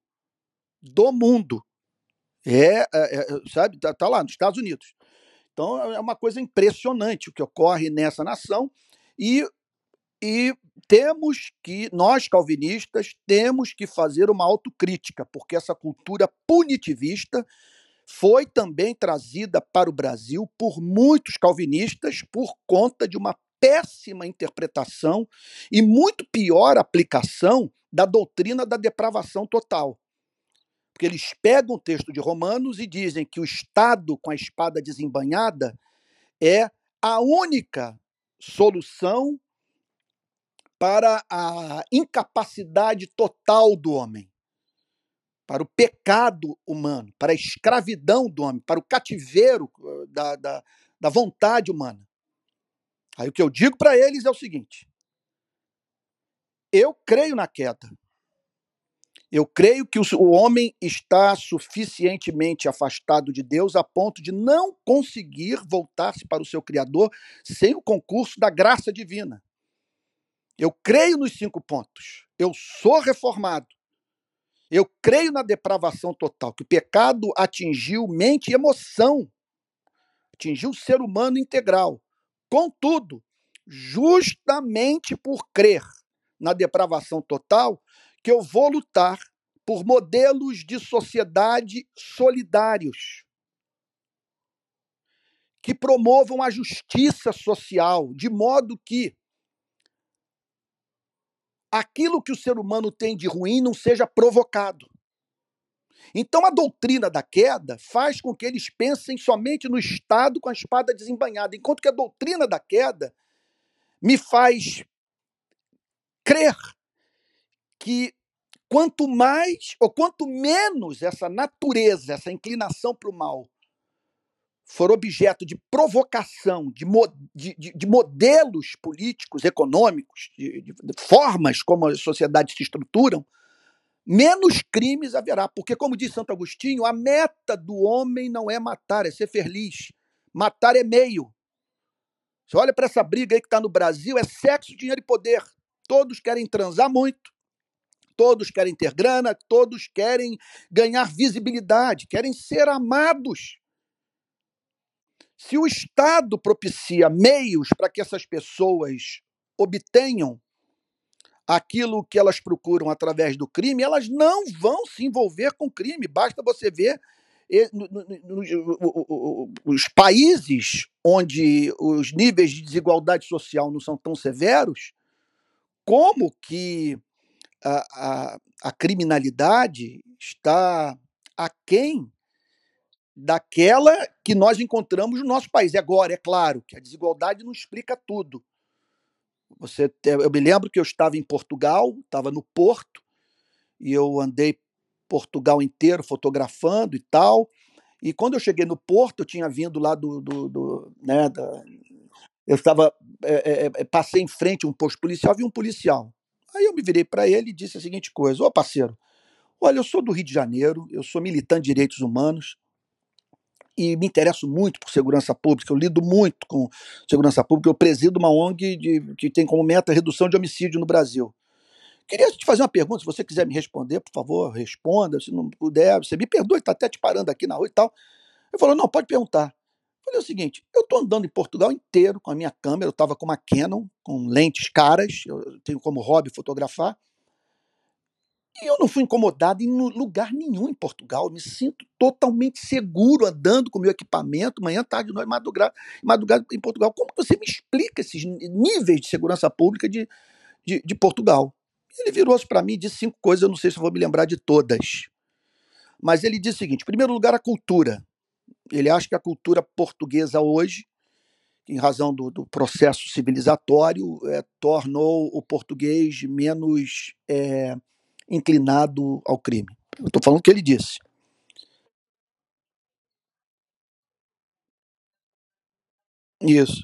S1: do mundo, é, é, é sabe, tá, tá, lá nos Estados Unidos. Então é uma coisa impressionante o que ocorre nessa nação e, e temos que, nós calvinistas, temos que fazer uma autocrítica, porque essa cultura punitivista foi também trazida para o Brasil por muitos calvinistas por conta de uma péssima interpretação e muito pior aplicação da doutrina da depravação total. Porque eles pegam o texto de Romanos e dizem que o Estado com a espada desembanhada é a única solução para a incapacidade total do homem para o pecado humano, para a escravidão do homem, para o cativeiro uh, da, da, da vontade humana. Aí o que eu digo para eles é o seguinte: eu creio na queda. Eu creio que o homem está suficientemente afastado de Deus a ponto de não conseguir voltar-se para o seu Criador sem o concurso da graça divina. Eu creio nos cinco pontos. Eu sou reformado. Eu creio na depravação total, que o pecado atingiu mente e emoção, atingiu o ser humano integral. Contudo, justamente por crer na depravação total, que eu vou lutar por modelos de sociedade solidários, que promovam a justiça social, de modo que aquilo que o ser humano tem de ruim não seja provocado. Então a doutrina da queda faz com que eles pensem somente no Estado com a espada desembanhada, enquanto que a doutrina da queda me faz crer que quanto mais ou quanto menos essa natureza, essa inclinação para o mal for objeto de provocação, de, de, de modelos políticos, econômicos, de, de, formas como as sociedades se estruturam, menos crimes haverá. Porque, como diz Santo Agostinho, a meta do homem não é matar, é ser feliz. Matar é meio. Você olha para essa briga aí que está no Brasil, é sexo, dinheiro e poder. Todos querem transar muito, todos querem ter grana, todos querem ganhar visibilidade, querem ser amados. Se o Estado propicia meios para que essas pessoas obtenham aquilo que elas procuram através do crime, elas não vão se envolver com crime. Basta você ver os países onde os níveis de desigualdade social não são tão severos, como que a, a, a criminalidade está aquém daquela que nós encontramos no nosso país. Agora, é claro que a desigualdade não explica tudo. Você, eu me lembro que eu estava em Portugal, estava no Porto, e eu andei Portugal inteiro fotografando e tal. E quando eu cheguei no Porto, eu tinha vindo lá do. do, do né, da, eu estava. É, é, é passei em frente a um posto policial, vi um policial. Aí eu me virei para ele e disse a seguinte coisa: Ô parceiro, olha, eu sou do Rio de Janeiro, eu sou militante de direitos humanos e me interesso muito por segurança pública, eu lido muito com segurança pública, eu presido uma ONG de, que tem como meta a redução de homicídio no Brasil. Queria te fazer uma pergunta, se você quiser me responder, por favor, responda. Se não puder, você me perdoe, está até te parando aqui na rua e tal. Ele falou: não, pode perguntar. Eu falei o seguinte: eu estou andando em Portugal inteiro com a minha câmera, eu estava com uma Canon, com lentes caras, eu tenho como hobby fotografar. E eu não fui incomodado em lugar nenhum em Portugal. Eu me sinto totalmente seguro andando com meu equipamento, manhã, tarde, noite, madrugada, madrugada em Portugal. Como você me explica esses níveis de segurança pública de, de, de Portugal? Ele virou-se para mim e disse cinco coisas, eu não sei se eu vou me lembrar de todas. Mas ele disse o seguinte: em primeiro lugar, a cultura. Ele acha que a cultura portuguesa hoje, em razão do, do processo civilizatório, é, tornou o português menos é, inclinado ao crime. Eu estou falando o que ele disse. Isso.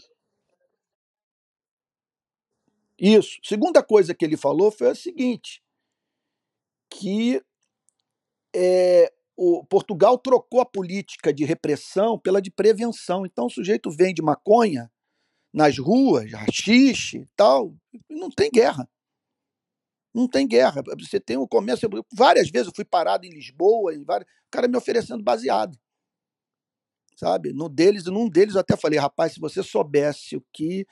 S1: Isso. Segunda coisa que ele falou foi a seguinte: que é, o Portugal trocou a política de repressão pela de prevenção. Então o sujeito vende maconha nas ruas, rachixe e tal, e não tem guerra. Não tem guerra. Você tem o comércio. Várias vezes eu fui parado em Lisboa, em várias, o cara me oferecendo baseado. Sabe? No deles, num deles eu até falei, rapaz, se você soubesse o que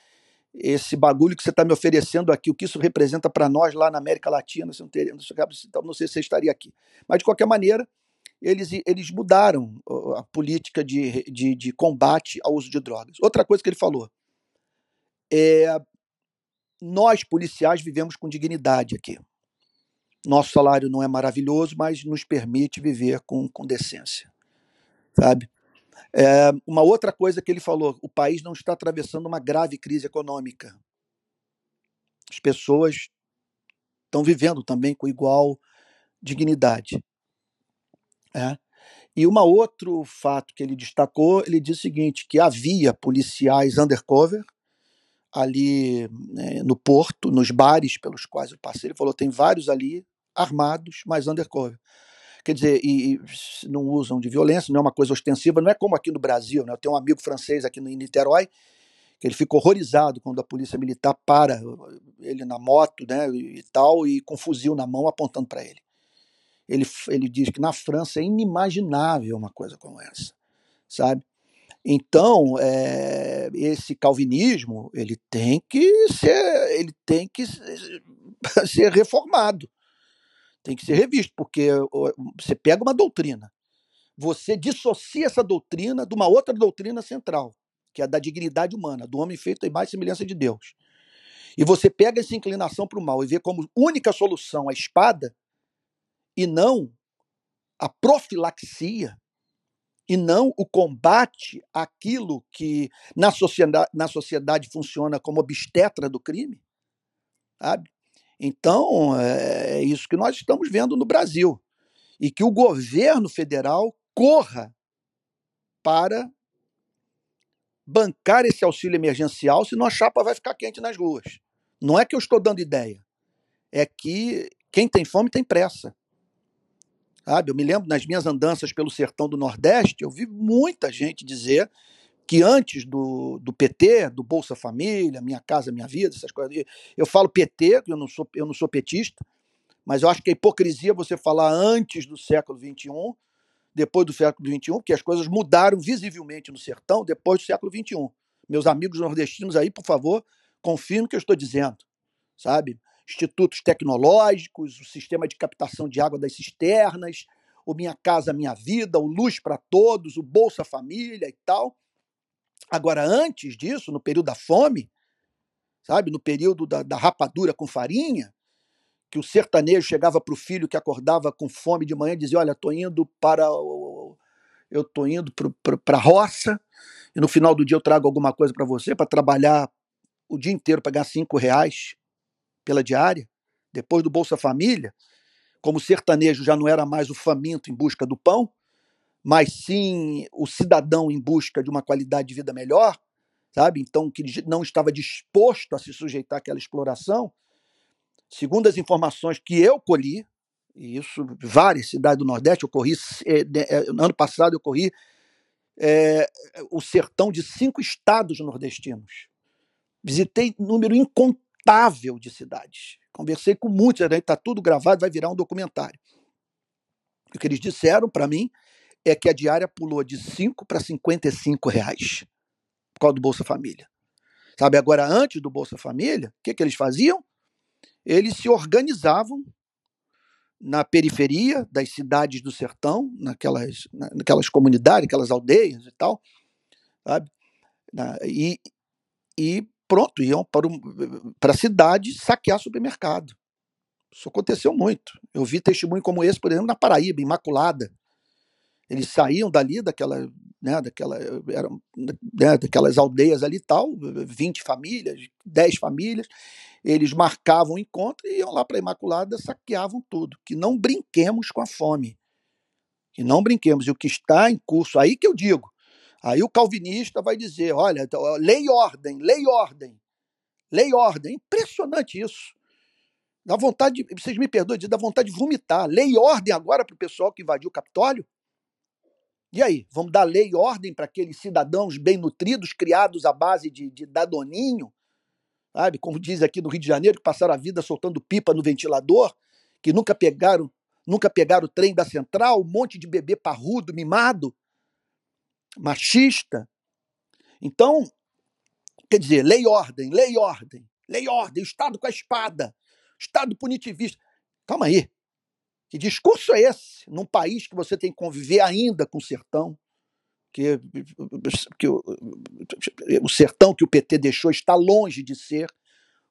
S1: esse bagulho que você está me oferecendo aqui, o que isso representa para nós lá na América Latina, você não, teria, não sei se você estaria aqui. Mas, de qualquer maneira, eles, eles mudaram a política de, de, de combate ao uso de drogas. Outra coisa que ele falou é nós, policiais, vivemos com dignidade aqui. Nosso salário não é maravilhoso, mas nos permite viver com, com decência, sabe? É, uma outra coisa que ele falou: o país não está atravessando uma grave crise econômica. As pessoas estão vivendo também com igual dignidade. É. E um outro fato que ele destacou, ele disse o seguinte, que havia policiais undercover ali né, no porto, nos bares pelos quais eu passei. Ele falou, tem vários ali armados, mas undercover. Quer dizer, e, e, não usam de violência, não é uma coisa ostensiva, não é como aqui no Brasil. Né? Eu tenho um amigo francês aqui em Niterói, que ele ficou horrorizado quando a polícia militar para ele na moto né, e tal, e com fuzil na mão apontando para ele. ele. Ele diz que na França é inimaginável uma coisa como essa, sabe? Então, é, esse calvinismo ele tem que ser, ele tem que ser reformado tem que ser revisto, porque você pega uma doutrina, você dissocia essa doutrina de uma outra doutrina central, que é a da dignidade humana, do homem feito em mais semelhança de Deus. E você pega essa inclinação para o mal e vê como única solução a espada e não a profilaxia e não o combate àquilo que na sociedade, na sociedade funciona como obstetra do crime, sabe? Então, é, é isso que nós estamos vendo no Brasil. E que o governo federal corra para bancar esse auxílio emergencial, senão a chapa vai ficar quente nas ruas. Não é que eu estou dando ideia, é que quem tem fome tem pressa. Sabe? Eu me lembro nas minhas andanças pelo sertão do Nordeste, eu vi muita gente dizer que antes do, do PT, do Bolsa Família, Minha Casa Minha Vida, essas coisas. Eu falo PT, eu não sou, eu não sou petista, mas eu acho que é hipocrisia você falar antes do século XXI, depois do século XXI, porque as coisas mudaram visivelmente no sertão depois do século XXI. Meus amigos nordestinos aí, por favor, confiem no que eu estou dizendo, sabe? Institutos tecnológicos, o sistema de captação de água das cisternas, o Minha Casa Minha Vida, o Luz para Todos, o Bolsa Família e tal. Agora, antes disso, no período da fome, sabe, no período da, da rapadura com farinha, que o sertanejo chegava para o filho que acordava com fome de manhã e dizia: Olha, estou indo para. Eu estou indo para a roça e no final do dia eu trago alguma coisa para você para trabalhar o dia inteiro para ganhar cinco reais pela diária. Depois do Bolsa Família, como sertanejo já não era mais o faminto em busca do pão, mas sim o cidadão em busca de uma qualidade de vida melhor, sabe? Então, que não estava disposto a se sujeitar àquela exploração. Segundo as informações que eu colhi, e isso várias cidades do Nordeste, eu corri, eh, eh, ano passado eu corri eh, o sertão de cinco estados nordestinos. Visitei número incontável de cidades. Conversei com muitos, está tudo gravado, vai virar um documentário. O que eles disseram para mim é que a diária pulou de 5 para 55 reais por causa do Bolsa Família. Sabe, agora, antes do Bolsa Família, o que, que eles faziam? Eles se organizavam na periferia das cidades do sertão, naquelas, na- naquelas comunidades, aquelas aldeias e tal, sabe? E, e pronto, iam para, um, para a cidade saquear supermercado. Isso aconteceu muito. Eu vi testemunho como esse, por exemplo, na Paraíba, Imaculada. Eles saíam dali, daquela, né, daquela, eram, né, daquelas aldeias ali e tal, 20 famílias, 10 famílias, eles marcavam o encontro e iam lá para Imaculada, saqueavam tudo. Que não brinquemos com a fome. Que não brinquemos. E o que está em curso, aí que eu digo, aí o calvinista vai dizer, olha, então, lei e ordem, lei e ordem, lei e ordem. Impressionante isso. Dá vontade, de, vocês me perdoem, dá vontade de vomitar. Lei e ordem agora para o pessoal que invadiu o Capitólio? E aí, vamos dar lei e ordem para aqueles cidadãos bem nutridos, criados à base de, de dadoninho, sabe? Como diz aqui no Rio de Janeiro, que passaram a vida soltando pipa no ventilador, que nunca pegaram, nunca pegaram o trem da central, um monte de bebê parrudo, mimado, machista. Então, quer dizer, lei e ordem, lei e ordem, lei e ordem, Estado com a espada, Estado punitivista. Calma aí. Que discurso é esse num país que você tem que conviver ainda com o sertão? Que, que o, o sertão que o PT deixou está longe de ser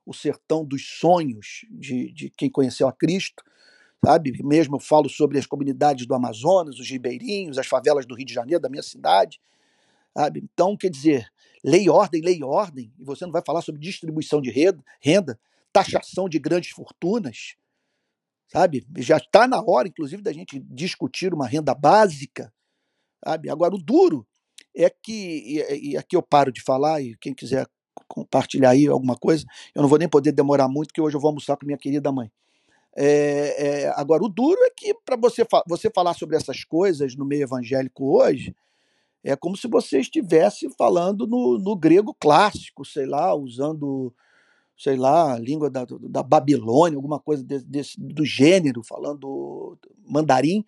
S1: o sertão dos sonhos de, de quem conheceu a Cristo, sabe? Mesmo eu falo sobre as comunidades do Amazonas, os ribeirinhos, as favelas do Rio de Janeiro, da minha cidade, sabe? Então, quer dizer, lei e ordem, lei e ordem, e você não vai falar sobre distribuição de renda, renda taxação de grandes fortunas, sabe? Já está na hora, inclusive, da gente discutir uma renda básica, sabe? Agora, o duro é que, e, e aqui eu paro de falar, e quem quiser compartilhar aí alguma coisa, eu não vou nem poder demorar muito, porque hoje eu vou almoçar com minha querida mãe. É, é, agora, o duro é que para você, fa você falar sobre essas coisas no meio evangélico hoje, é como se você estivesse falando no, no grego clássico, sei lá, usando sei lá, língua da, da Babilônia, alguma coisa desse, desse, do gênero, falando mandarim,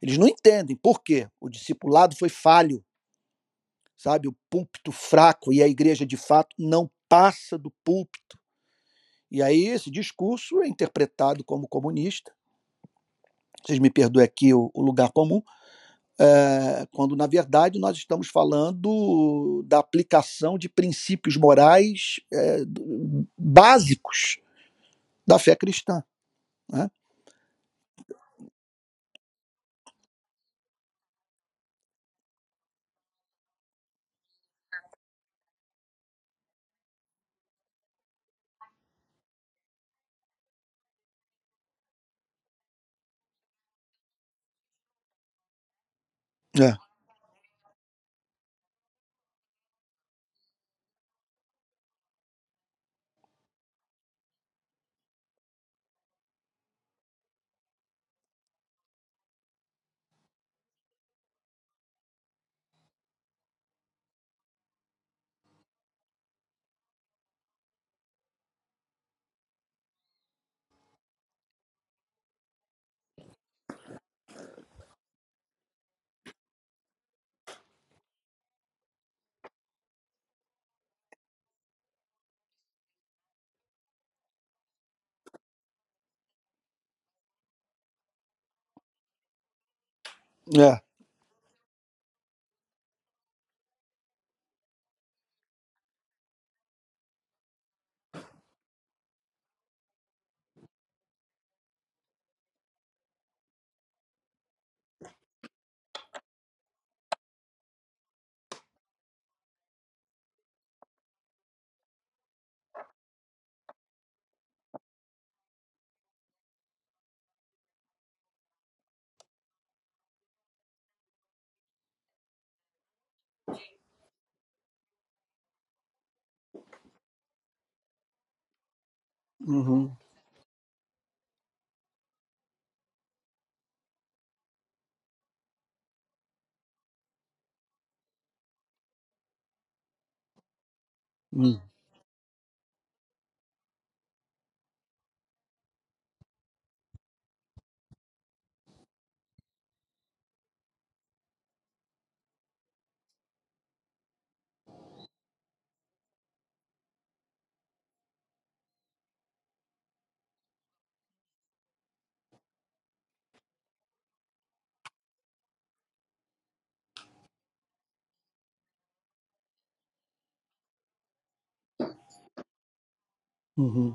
S1: eles não entendem. Por quê? O discipulado foi falho, sabe? O púlpito fraco e a igreja, de fato, não passa do púlpito. E aí esse discurso é interpretado como comunista. Vocês me perdoem aqui o, o lugar comum, é, quando na verdade nós estamos falando da aplicação de princípios morais é, básicos da fé cristã. Né? Yeah. É. Mmh mh. Mmh. Uhum.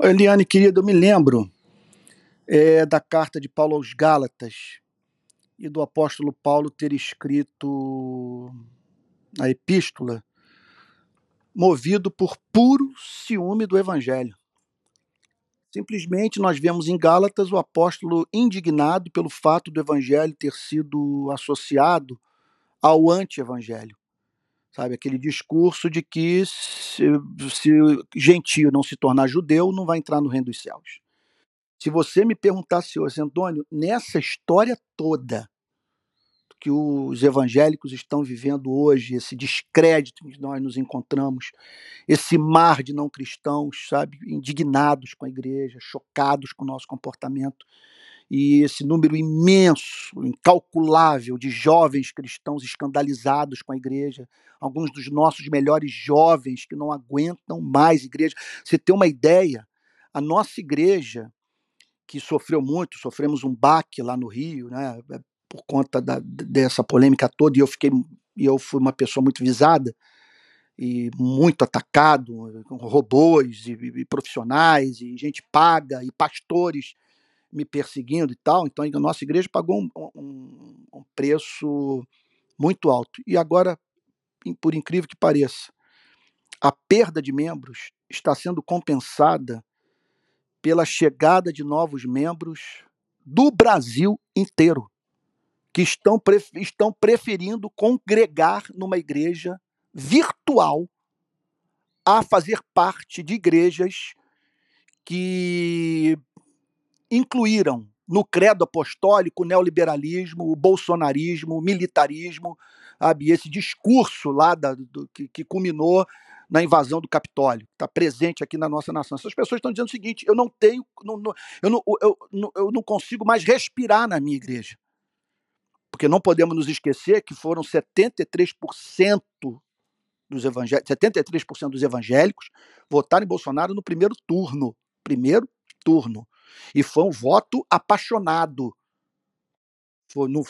S1: Eliane, querida, eu me lembro é, da carta de Paulo aos Gálatas e do apóstolo Paulo ter escrito a epístola movido por puro ciúme do evangelho. Simplesmente nós vemos em Gálatas o apóstolo indignado pelo fato do evangelho ter sido associado ao anti-evangelho. Sabe, aquele discurso de que se, se gentio não se tornar judeu, não vai entrar no reino dos céus. Se você me perguntasse hoje, Antônio, nessa história toda que os evangélicos estão vivendo hoje, esse descrédito em que nós nos encontramos, esse mar de não cristãos, sabe, indignados com a igreja, chocados com o nosso comportamento, e esse número imenso, incalculável de jovens cristãos escandalizados com a igreja, alguns dos nossos melhores jovens que não aguentam mais igreja. Você tem uma ideia? A nossa igreja, que sofreu muito, sofremos um baque lá no Rio, né, por conta da, dessa polêmica toda, e eu fiquei, eu fui uma pessoa muito visada e muito atacado, robôs e, e profissionais e gente paga e pastores me perseguindo e tal. Então a nossa igreja pagou um, um, um preço muito alto. E agora, por incrível que pareça, a perda de membros está sendo compensada pela chegada de novos membros do Brasil inteiro, que estão, estão preferindo congregar numa igreja virtual a fazer parte de igrejas que incluíram no credo apostólico o neoliberalismo, o bolsonarismo, o militarismo, sabe? esse discurso lá da, do, que, que culminou na invasão do Capitólio, está presente aqui na nossa nação. Essas pessoas estão dizendo o seguinte: eu não tenho, não, não, eu, não, eu, eu não consigo mais respirar na minha igreja. Porque não podemos nos esquecer que foram 73% dos evangélicos, 73% dos evangélicos votaram em Bolsonaro no primeiro turno. Primeiro turno. E foi um voto apaixonado. Foi, não,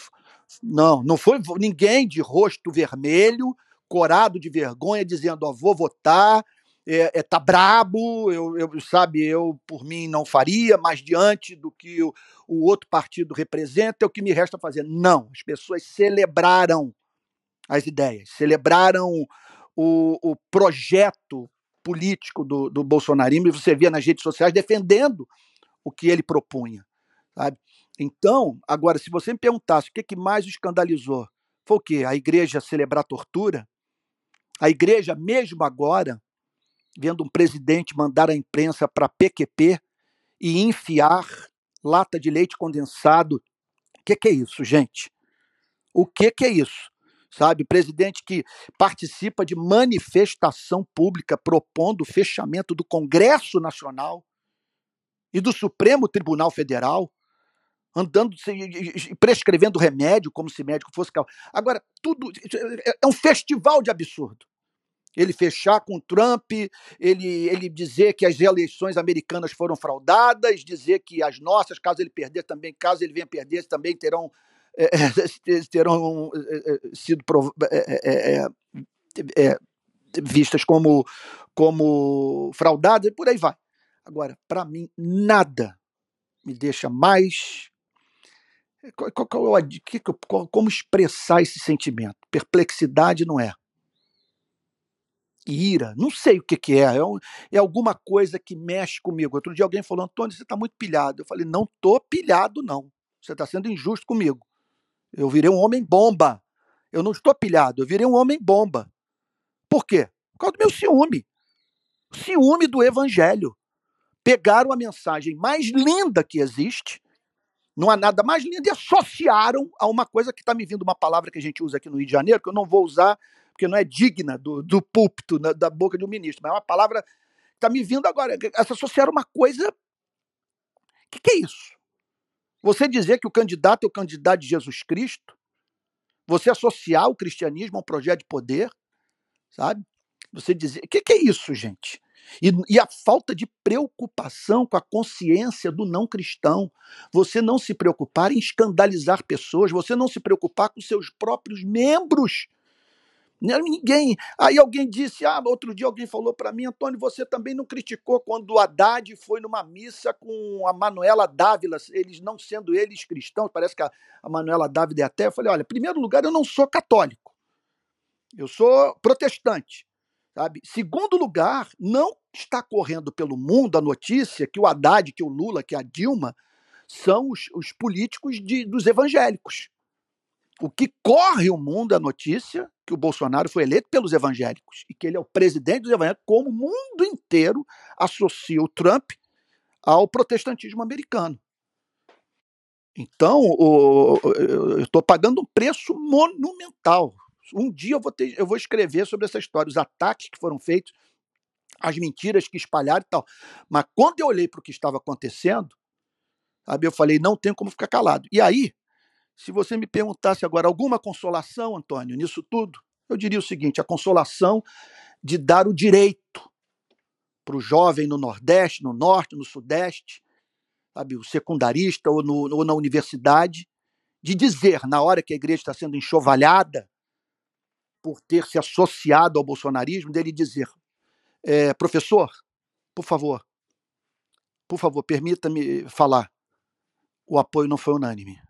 S1: não, não foi ninguém de rosto vermelho, corado de vergonha, dizendo: Ó, vou votar, é, é, tá brabo, eu, eu, sabe, eu por mim não faria, mas diante do que o, o outro partido representa, é o que me resta fazer. Não, as pessoas celebraram as ideias, celebraram o, o projeto político do, do bolsonarismo, e você via nas redes sociais defendendo o que ele propunha, sabe? Então, agora, se você me perguntasse o que, que mais o escandalizou, foi o quê? A igreja celebrar tortura? A igreja, mesmo agora, vendo um presidente mandar a imprensa para PQP e enfiar lata de leite condensado. O que, que é isso, gente? O que, que é isso? Sabe, presidente que participa de manifestação pública propondo o fechamento do Congresso Nacional, e do Supremo Tribunal Federal, andando prescrevendo remédio como se médico fosse agora tudo é, é um festival de absurdo ele fechar com Trump ele ele dizer que as eleições americanas foram fraudadas dizer que as nossas caso ele perder também caso ele venha perder também terão é, terão é, sido é, vistas como como fraudadas e por aí vai Agora, para mim, nada me deixa mais. Como expressar esse sentimento? Perplexidade não é. Ira, não sei o que, que é. É, é alguma coisa que mexe comigo. Outro dia alguém falou, Antônio, você está muito pilhado. Eu falei, não estou pilhado, não. Você está sendo injusto comigo. Eu virei um homem bomba. Eu não estou pilhado, eu virei um homem bomba. Por quê? Por causa do meu ciúme. Ciúme do evangelho. Pegaram a mensagem mais linda que existe, não há nada mais lindo, e associaram a uma coisa que está me vindo uma palavra que a gente usa aqui no Rio de Janeiro, que eu não vou usar, porque não é digna do, do púlpito, da, da boca de um ministro, mas é uma palavra que está me vindo agora. Associaram uma coisa. O que, que é isso? Você dizer que o candidato é o candidato de Jesus Cristo, você associar o cristianismo a um projeto de poder, sabe? Você dizer. O que, que é isso, gente? E, e, a falta de preocupação com a consciência do não cristão. Você não se preocupar em escandalizar pessoas, você não se preocupar com seus próprios membros. Ninguém. Aí alguém disse: ah, outro dia alguém falou para mim, Antônio, você também não criticou quando o Haddad foi numa missa com a Manuela Dávila, eles não sendo eles cristãos, parece que a, a Manuela Dávila é até. Eu falei: olha, em primeiro lugar, eu não sou católico, eu sou protestante. Sabe? Segundo lugar, não está correndo pelo mundo a notícia que o Haddad, que o Lula, que a Dilma são os, os políticos de, dos evangélicos. O que corre o mundo é a notícia que o Bolsonaro foi eleito pelos evangélicos e que ele é o presidente dos evangélicos, como o mundo inteiro associa o Trump ao protestantismo americano. Então, eu estou pagando um preço monumental. Um dia eu vou, ter, eu vou escrever sobre essa história, os ataques que foram feitos, as mentiras que espalharam e tal. Mas quando eu olhei para o que estava acontecendo, sabe, eu falei, não tem como ficar calado. E aí, se você me perguntasse agora alguma consolação, Antônio, nisso tudo, eu diria o seguinte: a consolação de dar o direito para o jovem no Nordeste, no Norte, no Sudeste, sabe, o secundarista ou, no, ou na universidade, de dizer, na hora que a igreja está sendo enxovalhada por ter se associado ao bolsonarismo, dele dizer: é, professor, por favor, por favor, permita-me falar. O apoio não foi unânime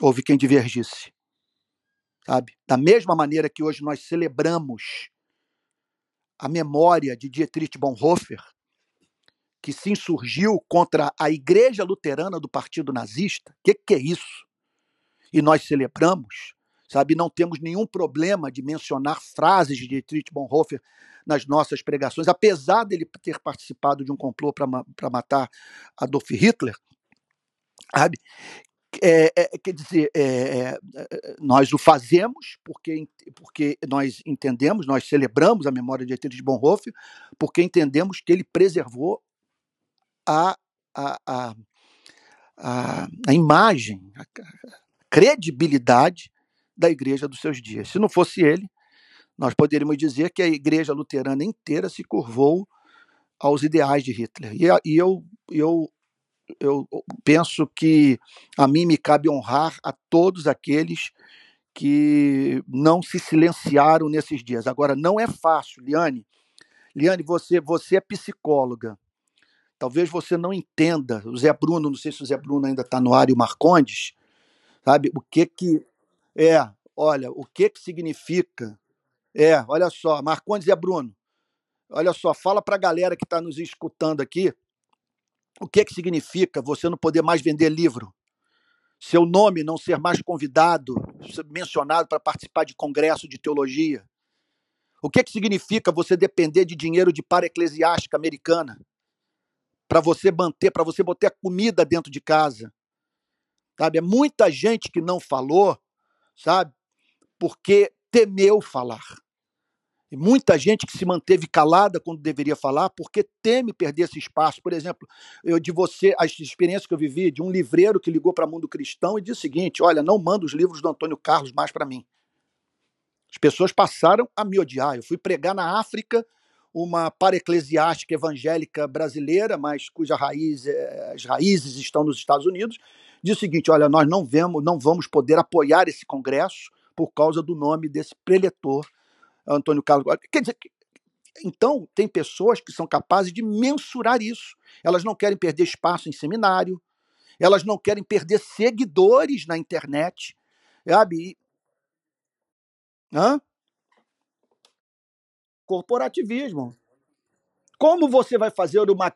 S1: houve quem divergisse. Sabe? Da mesma maneira que hoje nós celebramos a memória de Dietrich Bonhoeffer, que se insurgiu contra a Igreja Luterana do Partido Nazista. O que, que é isso? E nós celebramos, sabe? Não temos nenhum problema de mencionar frases de Dietrich Bonhoeffer nas nossas pregações, apesar dele ter participado de um complô para matar Adolf Hitler, sabe? É, é, quer dizer, é, é, é, nós o fazemos porque, porque nós entendemos, nós celebramos a memória de Dietrich Bonhoeffer, porque entendemos que ele preservou a, a, a, a, a imagem, a credibilidade da igreja dos seus dias. Se não fosse ele, nós poderíamos dizer que a igreja luterana inteira se curvou aos ideais de Hitler. E, e eu, eu eu penso que a mim me cabe honrar a todos aqueles que não se silenciaram nesses dias. Agora, não é fácil, Liane. Liane, você, você é psicóloga. Talvez você não entenda. O Zé Bruno, não sei se o Zé Bruno ainda está no ar e o Marcondes, sabe? O que que. É, olha, o que que significa. É, olha só, Marcondes e Zé Bruno. Olha só, fala para a galera que está nos escutando aqui o que, é que significa você não poder mais vender livro? Seu nome não ser mais convidado, mencionado para participar de congresso de teologia? O que, é que significa você depender de dinheiro de para eclesiástica americana? Para você manter, para você botar comida dentro de casa? Sabe? É muita gente que não falou, sabe? Porque temeu falar. Muita gente que se manteve calada quando deveria falar, porque teme perder esse espaço. Por exemplo, eu de você, as experiências que eu vivi de um livreiro que ligou para o mundo cristão e disse o seguinte: olha, não manda os livros do Antônio Carlos mais para mim. As pessoas passaram a me odiar. Eu fui pregar na África uma para-eclesiástica evangélica brasileira, mas cuja raiz, eh, as raízes estão nos Estados Unidos, disse o seguinte: olha, nós não, vemos, não vamos poder apoiar esse congresso por causa do nome desse preletor Antônio Carlos. Quer dizer, então, tem pessoas que são capazes de mensurar isso. Elas não querem perder espaço em seminário, elas não querem perder seguidores na internet, sabe? Hã? Corporativismo. Como você vai fazer uma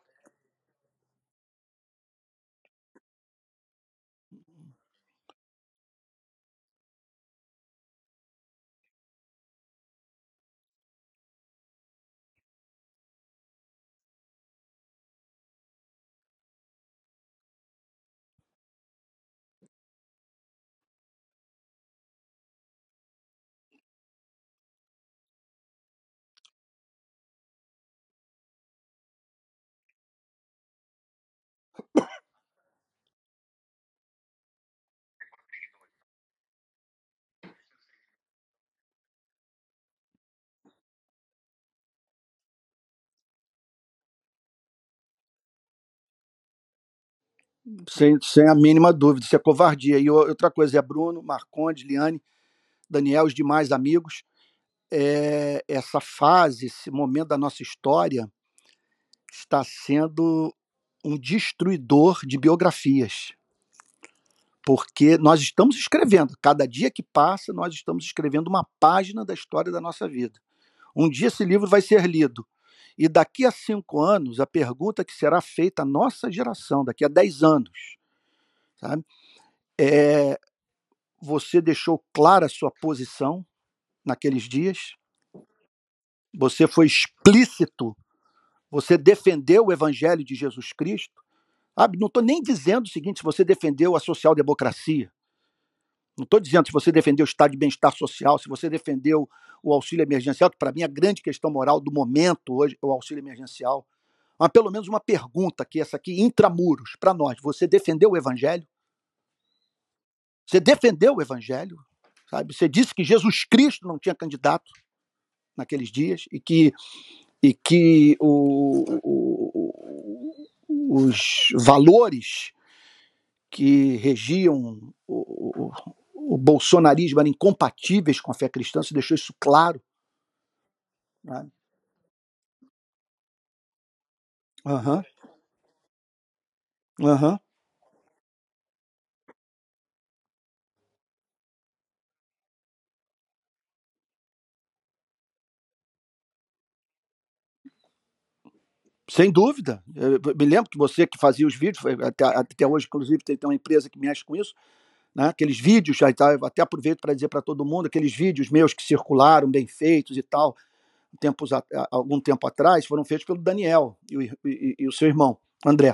S1: Sem, sem a mínima dúvida, isso é covardia. E outra coisa é Bruno, Marconde, Liane, Daniel, os demais amigos. É, essa fase, esse momento da nossa história está sendo um destruidor de biografias. Porque nós estamos escrevendo, cada dia que passa, nós estamos escrevendo uma página da história da nossa vida. Um dia esse livro vai ser lido. E daqui a cinco anos, a pergunta que será feita à nossa geração, daqui a dez anos, sabe? É, você deixou clara a sua posição naqueles dias? Você foi explícito? Você defendeu o evangelho de Jesus Cristo? Sabe? Não estou nem dizendo o seguinte: se você defendeu a social-democracia. Não estou dizendo se você defendeu o estado de bem-estar social, se você defendeu o auxílio emergencial, que para mim a grande questão moral do momento hoje é o auxílio emergencial. Mas pelo menos uma pergunta aqui, essa aqui, intramuros, para nós. Você defendeu o evangelho? Você defendeu o evangelho? Sabe? Você disse que Jesus Cristo não tinha candidato naqueles dias e que, e que o, o, os valores que regiam o, o, bolsonarismo eram incompatíveis com a fé cristã, você deixou isso claro. Né? Aham. Aham. Sem dúvida. Eu me lembro que você que fazia os vídeos, até, até hoje, inclusive, tem uma empresa que mexe com isso, né? aqueles vídeos, já, até aproveito para dizer para todo mundo, aqueles vídeos meus que circularam, bem feitos e tal, tempos, algum tempo atrás, foram feitos pelo Daniel e o, e, e o seu irmão, André.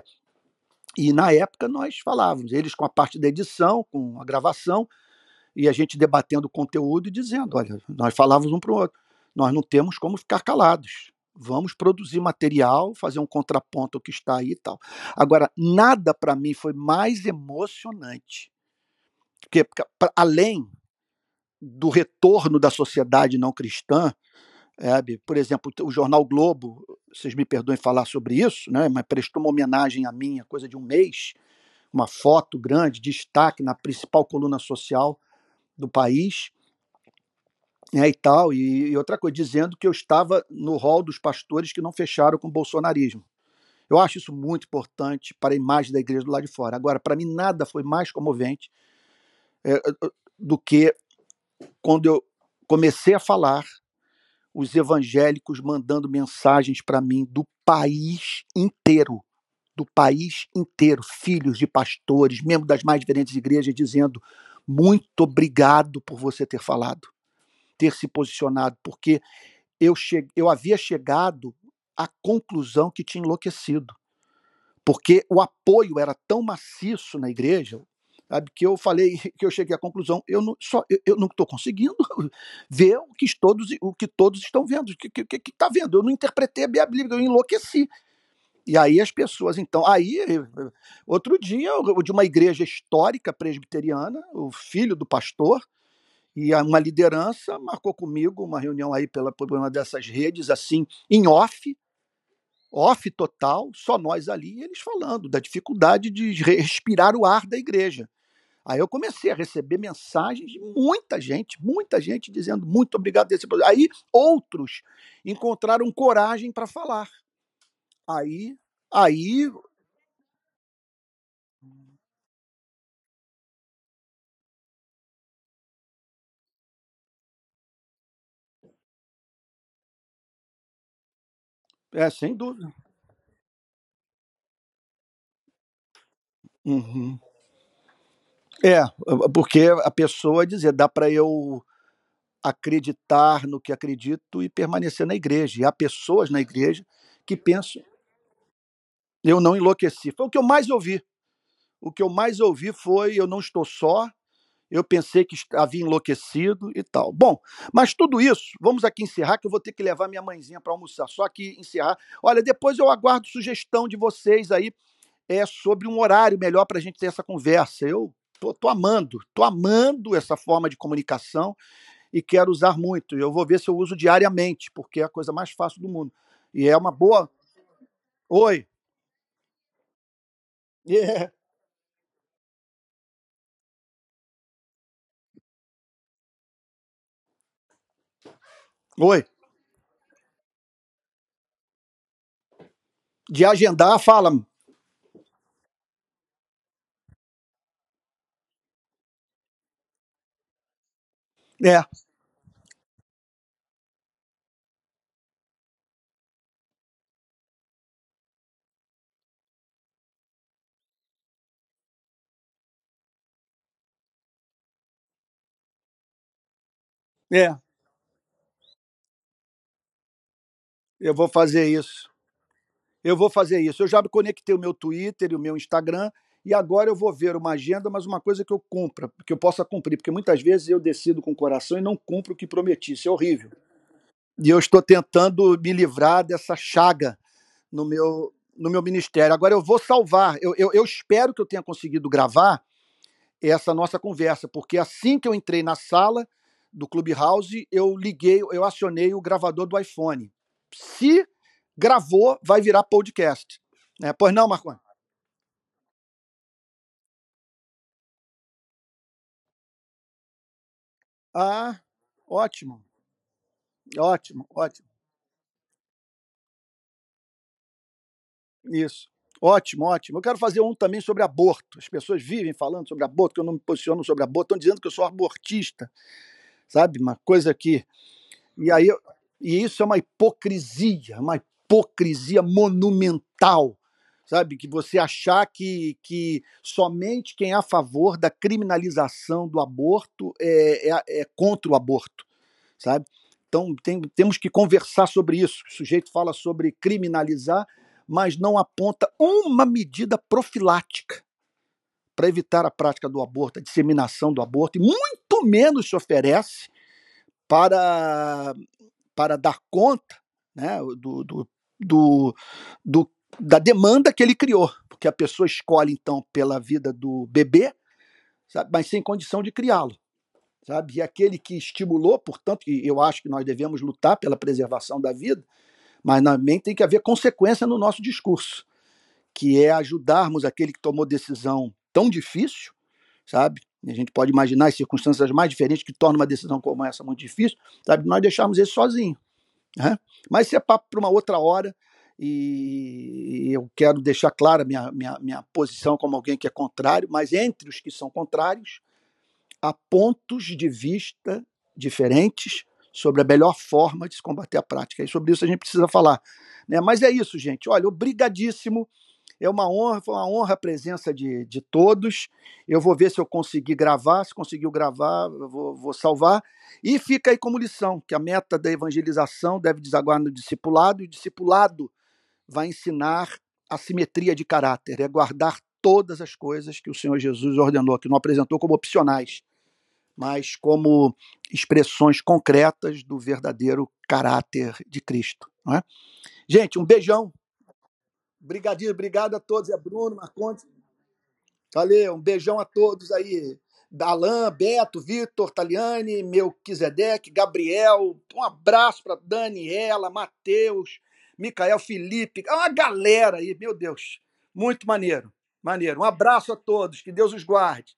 S1: E na época nós falávamos, eles com a parte da edição, com a gravação, e a gente debatendo o conteúdo e dizendo: olha, nós falávamos um para o outro, nós não temos como ficar calados Vamos produzir material, fazer um contraponto ao que está aí e tal. Agora, nada para mim foi mais emocionante, porque além do retorno da sociedade não cristã, é, por exemplo, o jornal Globo, vocês me perdoem falar sobre isso, né, mas prestou uma homenagem a mim, coisa de um mês, uma foto grande, destaque na principal coluna social do país, né, e tal, e, e, outra coisa, dizendo que eu estava no rol dos pastores que não fecharam com o bolsonarismo. Eu acho isso muito importante para a imagem da igreja do lado de fora. Agora, para mim, nada foi mais comovente é, do que quando eu comecei a falar, os evangélicos mandando mensagens para mim do país inteiro. Do país inteiro, filhos de pastores, membros das mais diferentes igrejas, dizendo: muito obrigado por você ter falado ter se posicionado, porque eu, che... eu havia chegado à conclusão que tinha enlouquecido. Porque o apoio era tão maciço na igreja, sabe, que eu falei, que eu cheguei à conclusão, eu não só eu, eu não estou conseguindo ver o que todos o que todos estão vendo, o que que está vendo. Eu não interpretei a Bíblia, eu enlouqueci. E aí as pessoas, então, aí outro dia de uma igreja histórica presbiteriana, o filho do pastor, e uma liderança marcou comigo uma reunião aí pela, por uma dessas redes, assim, em off, off total, só nós ali, eles falando da dificuldade de respirar o ar da igreja. Aí eu comecei a receber mensagens de muita gente, muita gente dizendo muito obrigado desse Aí outros encontraram coragem para falar. Aí, aí É, sem dúvida. Uhum. É, porque a pessoa dizer, dá para eu acreditar no que acredito e permanecer na igreja. E há pessoas na igreja que pensam. Eu não enlouqueci. Foi o que eu mais ouvi. O que eu mais ouvi foi: eu não estou só, eu pensei que havia enlouquecido e tal. Bom, mas tudo isso, vamos aqui encerrar, que eu vou ter que levar minha mãezinha para almoçar. Só que encerrar. Olha, depois eu aguardo sugestão de vocês aí é, sobre um horário melhor para a gente ter essa conversa. Eu Tô, tô amando, tô amando essa forma de comunicação e quero usar muito. Eu vou ver se eu uso diariamente, porque é a coisa mais fácil do mundo. E é uma boa. Oi. Yeah. É. Oi. De agendar, fala. É, é. Eu vou fazer isso. Eu vou fazer isso. Eu já conectei o meu Twitter e o meu Instagram e agora eu vou ver uma agenda, mas uma coisa que eu cumpra, que eu possa cumprir, porque muitas vezes eu decido com o coração e não cumpro o que prometi. Isso é horrível. E eu estou tentando me livrar dessa chaga no meu, no meu ministério. Agora eu vou salvar. Eu, eu, eu espero que eu tenha conseguido gravar essa nossa conversa, porque assim que eu entrei na sala do Clubhouse, eu liguei, eu acionei o gravador do iPhone. Se gravou, vai virar podcast. É, pois não, Marconi? Ah, ótimo, ótimo, ótimo. Isso. Ótimo, ótimo. Eu quero fazer um também sobre aborto. As pessoas vivem falando sobre aborto, que eu não me posiciono sobre aborto, estão dizendo que eu sou abortista, sabe? Uma coisa que. E aí, eu- e isso é uma hipocrisia, uma hipocrisia monumental, sabe? Que você achar que, que somente quem é a favor da criminalização do aborto é, é, é contra o aborto, sabe? Então tem- temos que conversar sobre isso. O sujeito fala sobre criminalizar, mas não aponta uma medida profilática para evitar a prática do aborto, a disseminação do aborto, e muito menos se oferece para, para dar conta né, do, do, do, do- da demanda que ele criou. Porque a pessoa escolhe, então, pela vida do bebê, sabe, mas sem condição de criá-lo. Sabe? E aquele que estimulou, portanto, e eu acho que nós devemos lutar pela preservação da vida, mas também tem que haver consequência no nosso discurso, que é ajudarmos aquele que tomou decisão tão difícil, sabe? E a gente pode imaginar as circunstâncias mais diferentes que tornam uma decisão como essa muito difícil, sabe? Nós deixarmos ele sozinho. Né? Mas isso é papo para uma outra hora, e eu quero deixar clara minha, minha, minha posição como alguém que é contrário, mas entre os que são contrários, há pontos de vista diferentes sobre a melhor forma de se combater a prática. E sobre isso a gente precisa falar. Né? Mas é isso, gente. Olha, obrigadíssimo. É uma honra, foi uma honra a presença de, de todos. Eu vou ver se eu consegui gravar. Se conseguiu gravar, vou, vou salvar. E fica aí como lição que a meta da evangelização deve desaguar no discipulado, e o discipulado vai ensinar a simetria de caráter, é guardar todas as coisas que o Senhor Jesus ordenou, que não apresentou como opcionais, mas como expressões concretas do verdadeiro caráter de Cristo. É? Gente, um beijão. Brigadinho, obrigado a todos. É Bruno, Marcondes. Valeu, um beijão a todos aí. Alain, Beto, Vitor, Taliane, Melquisedeque, Gabriel. Um abraço para Daniela, Matheus, Micael, Felipe. É uma galera aí, meu Deus. Muito maneiro. Maneiro. Um abraço a todos. Que Deus os guarde.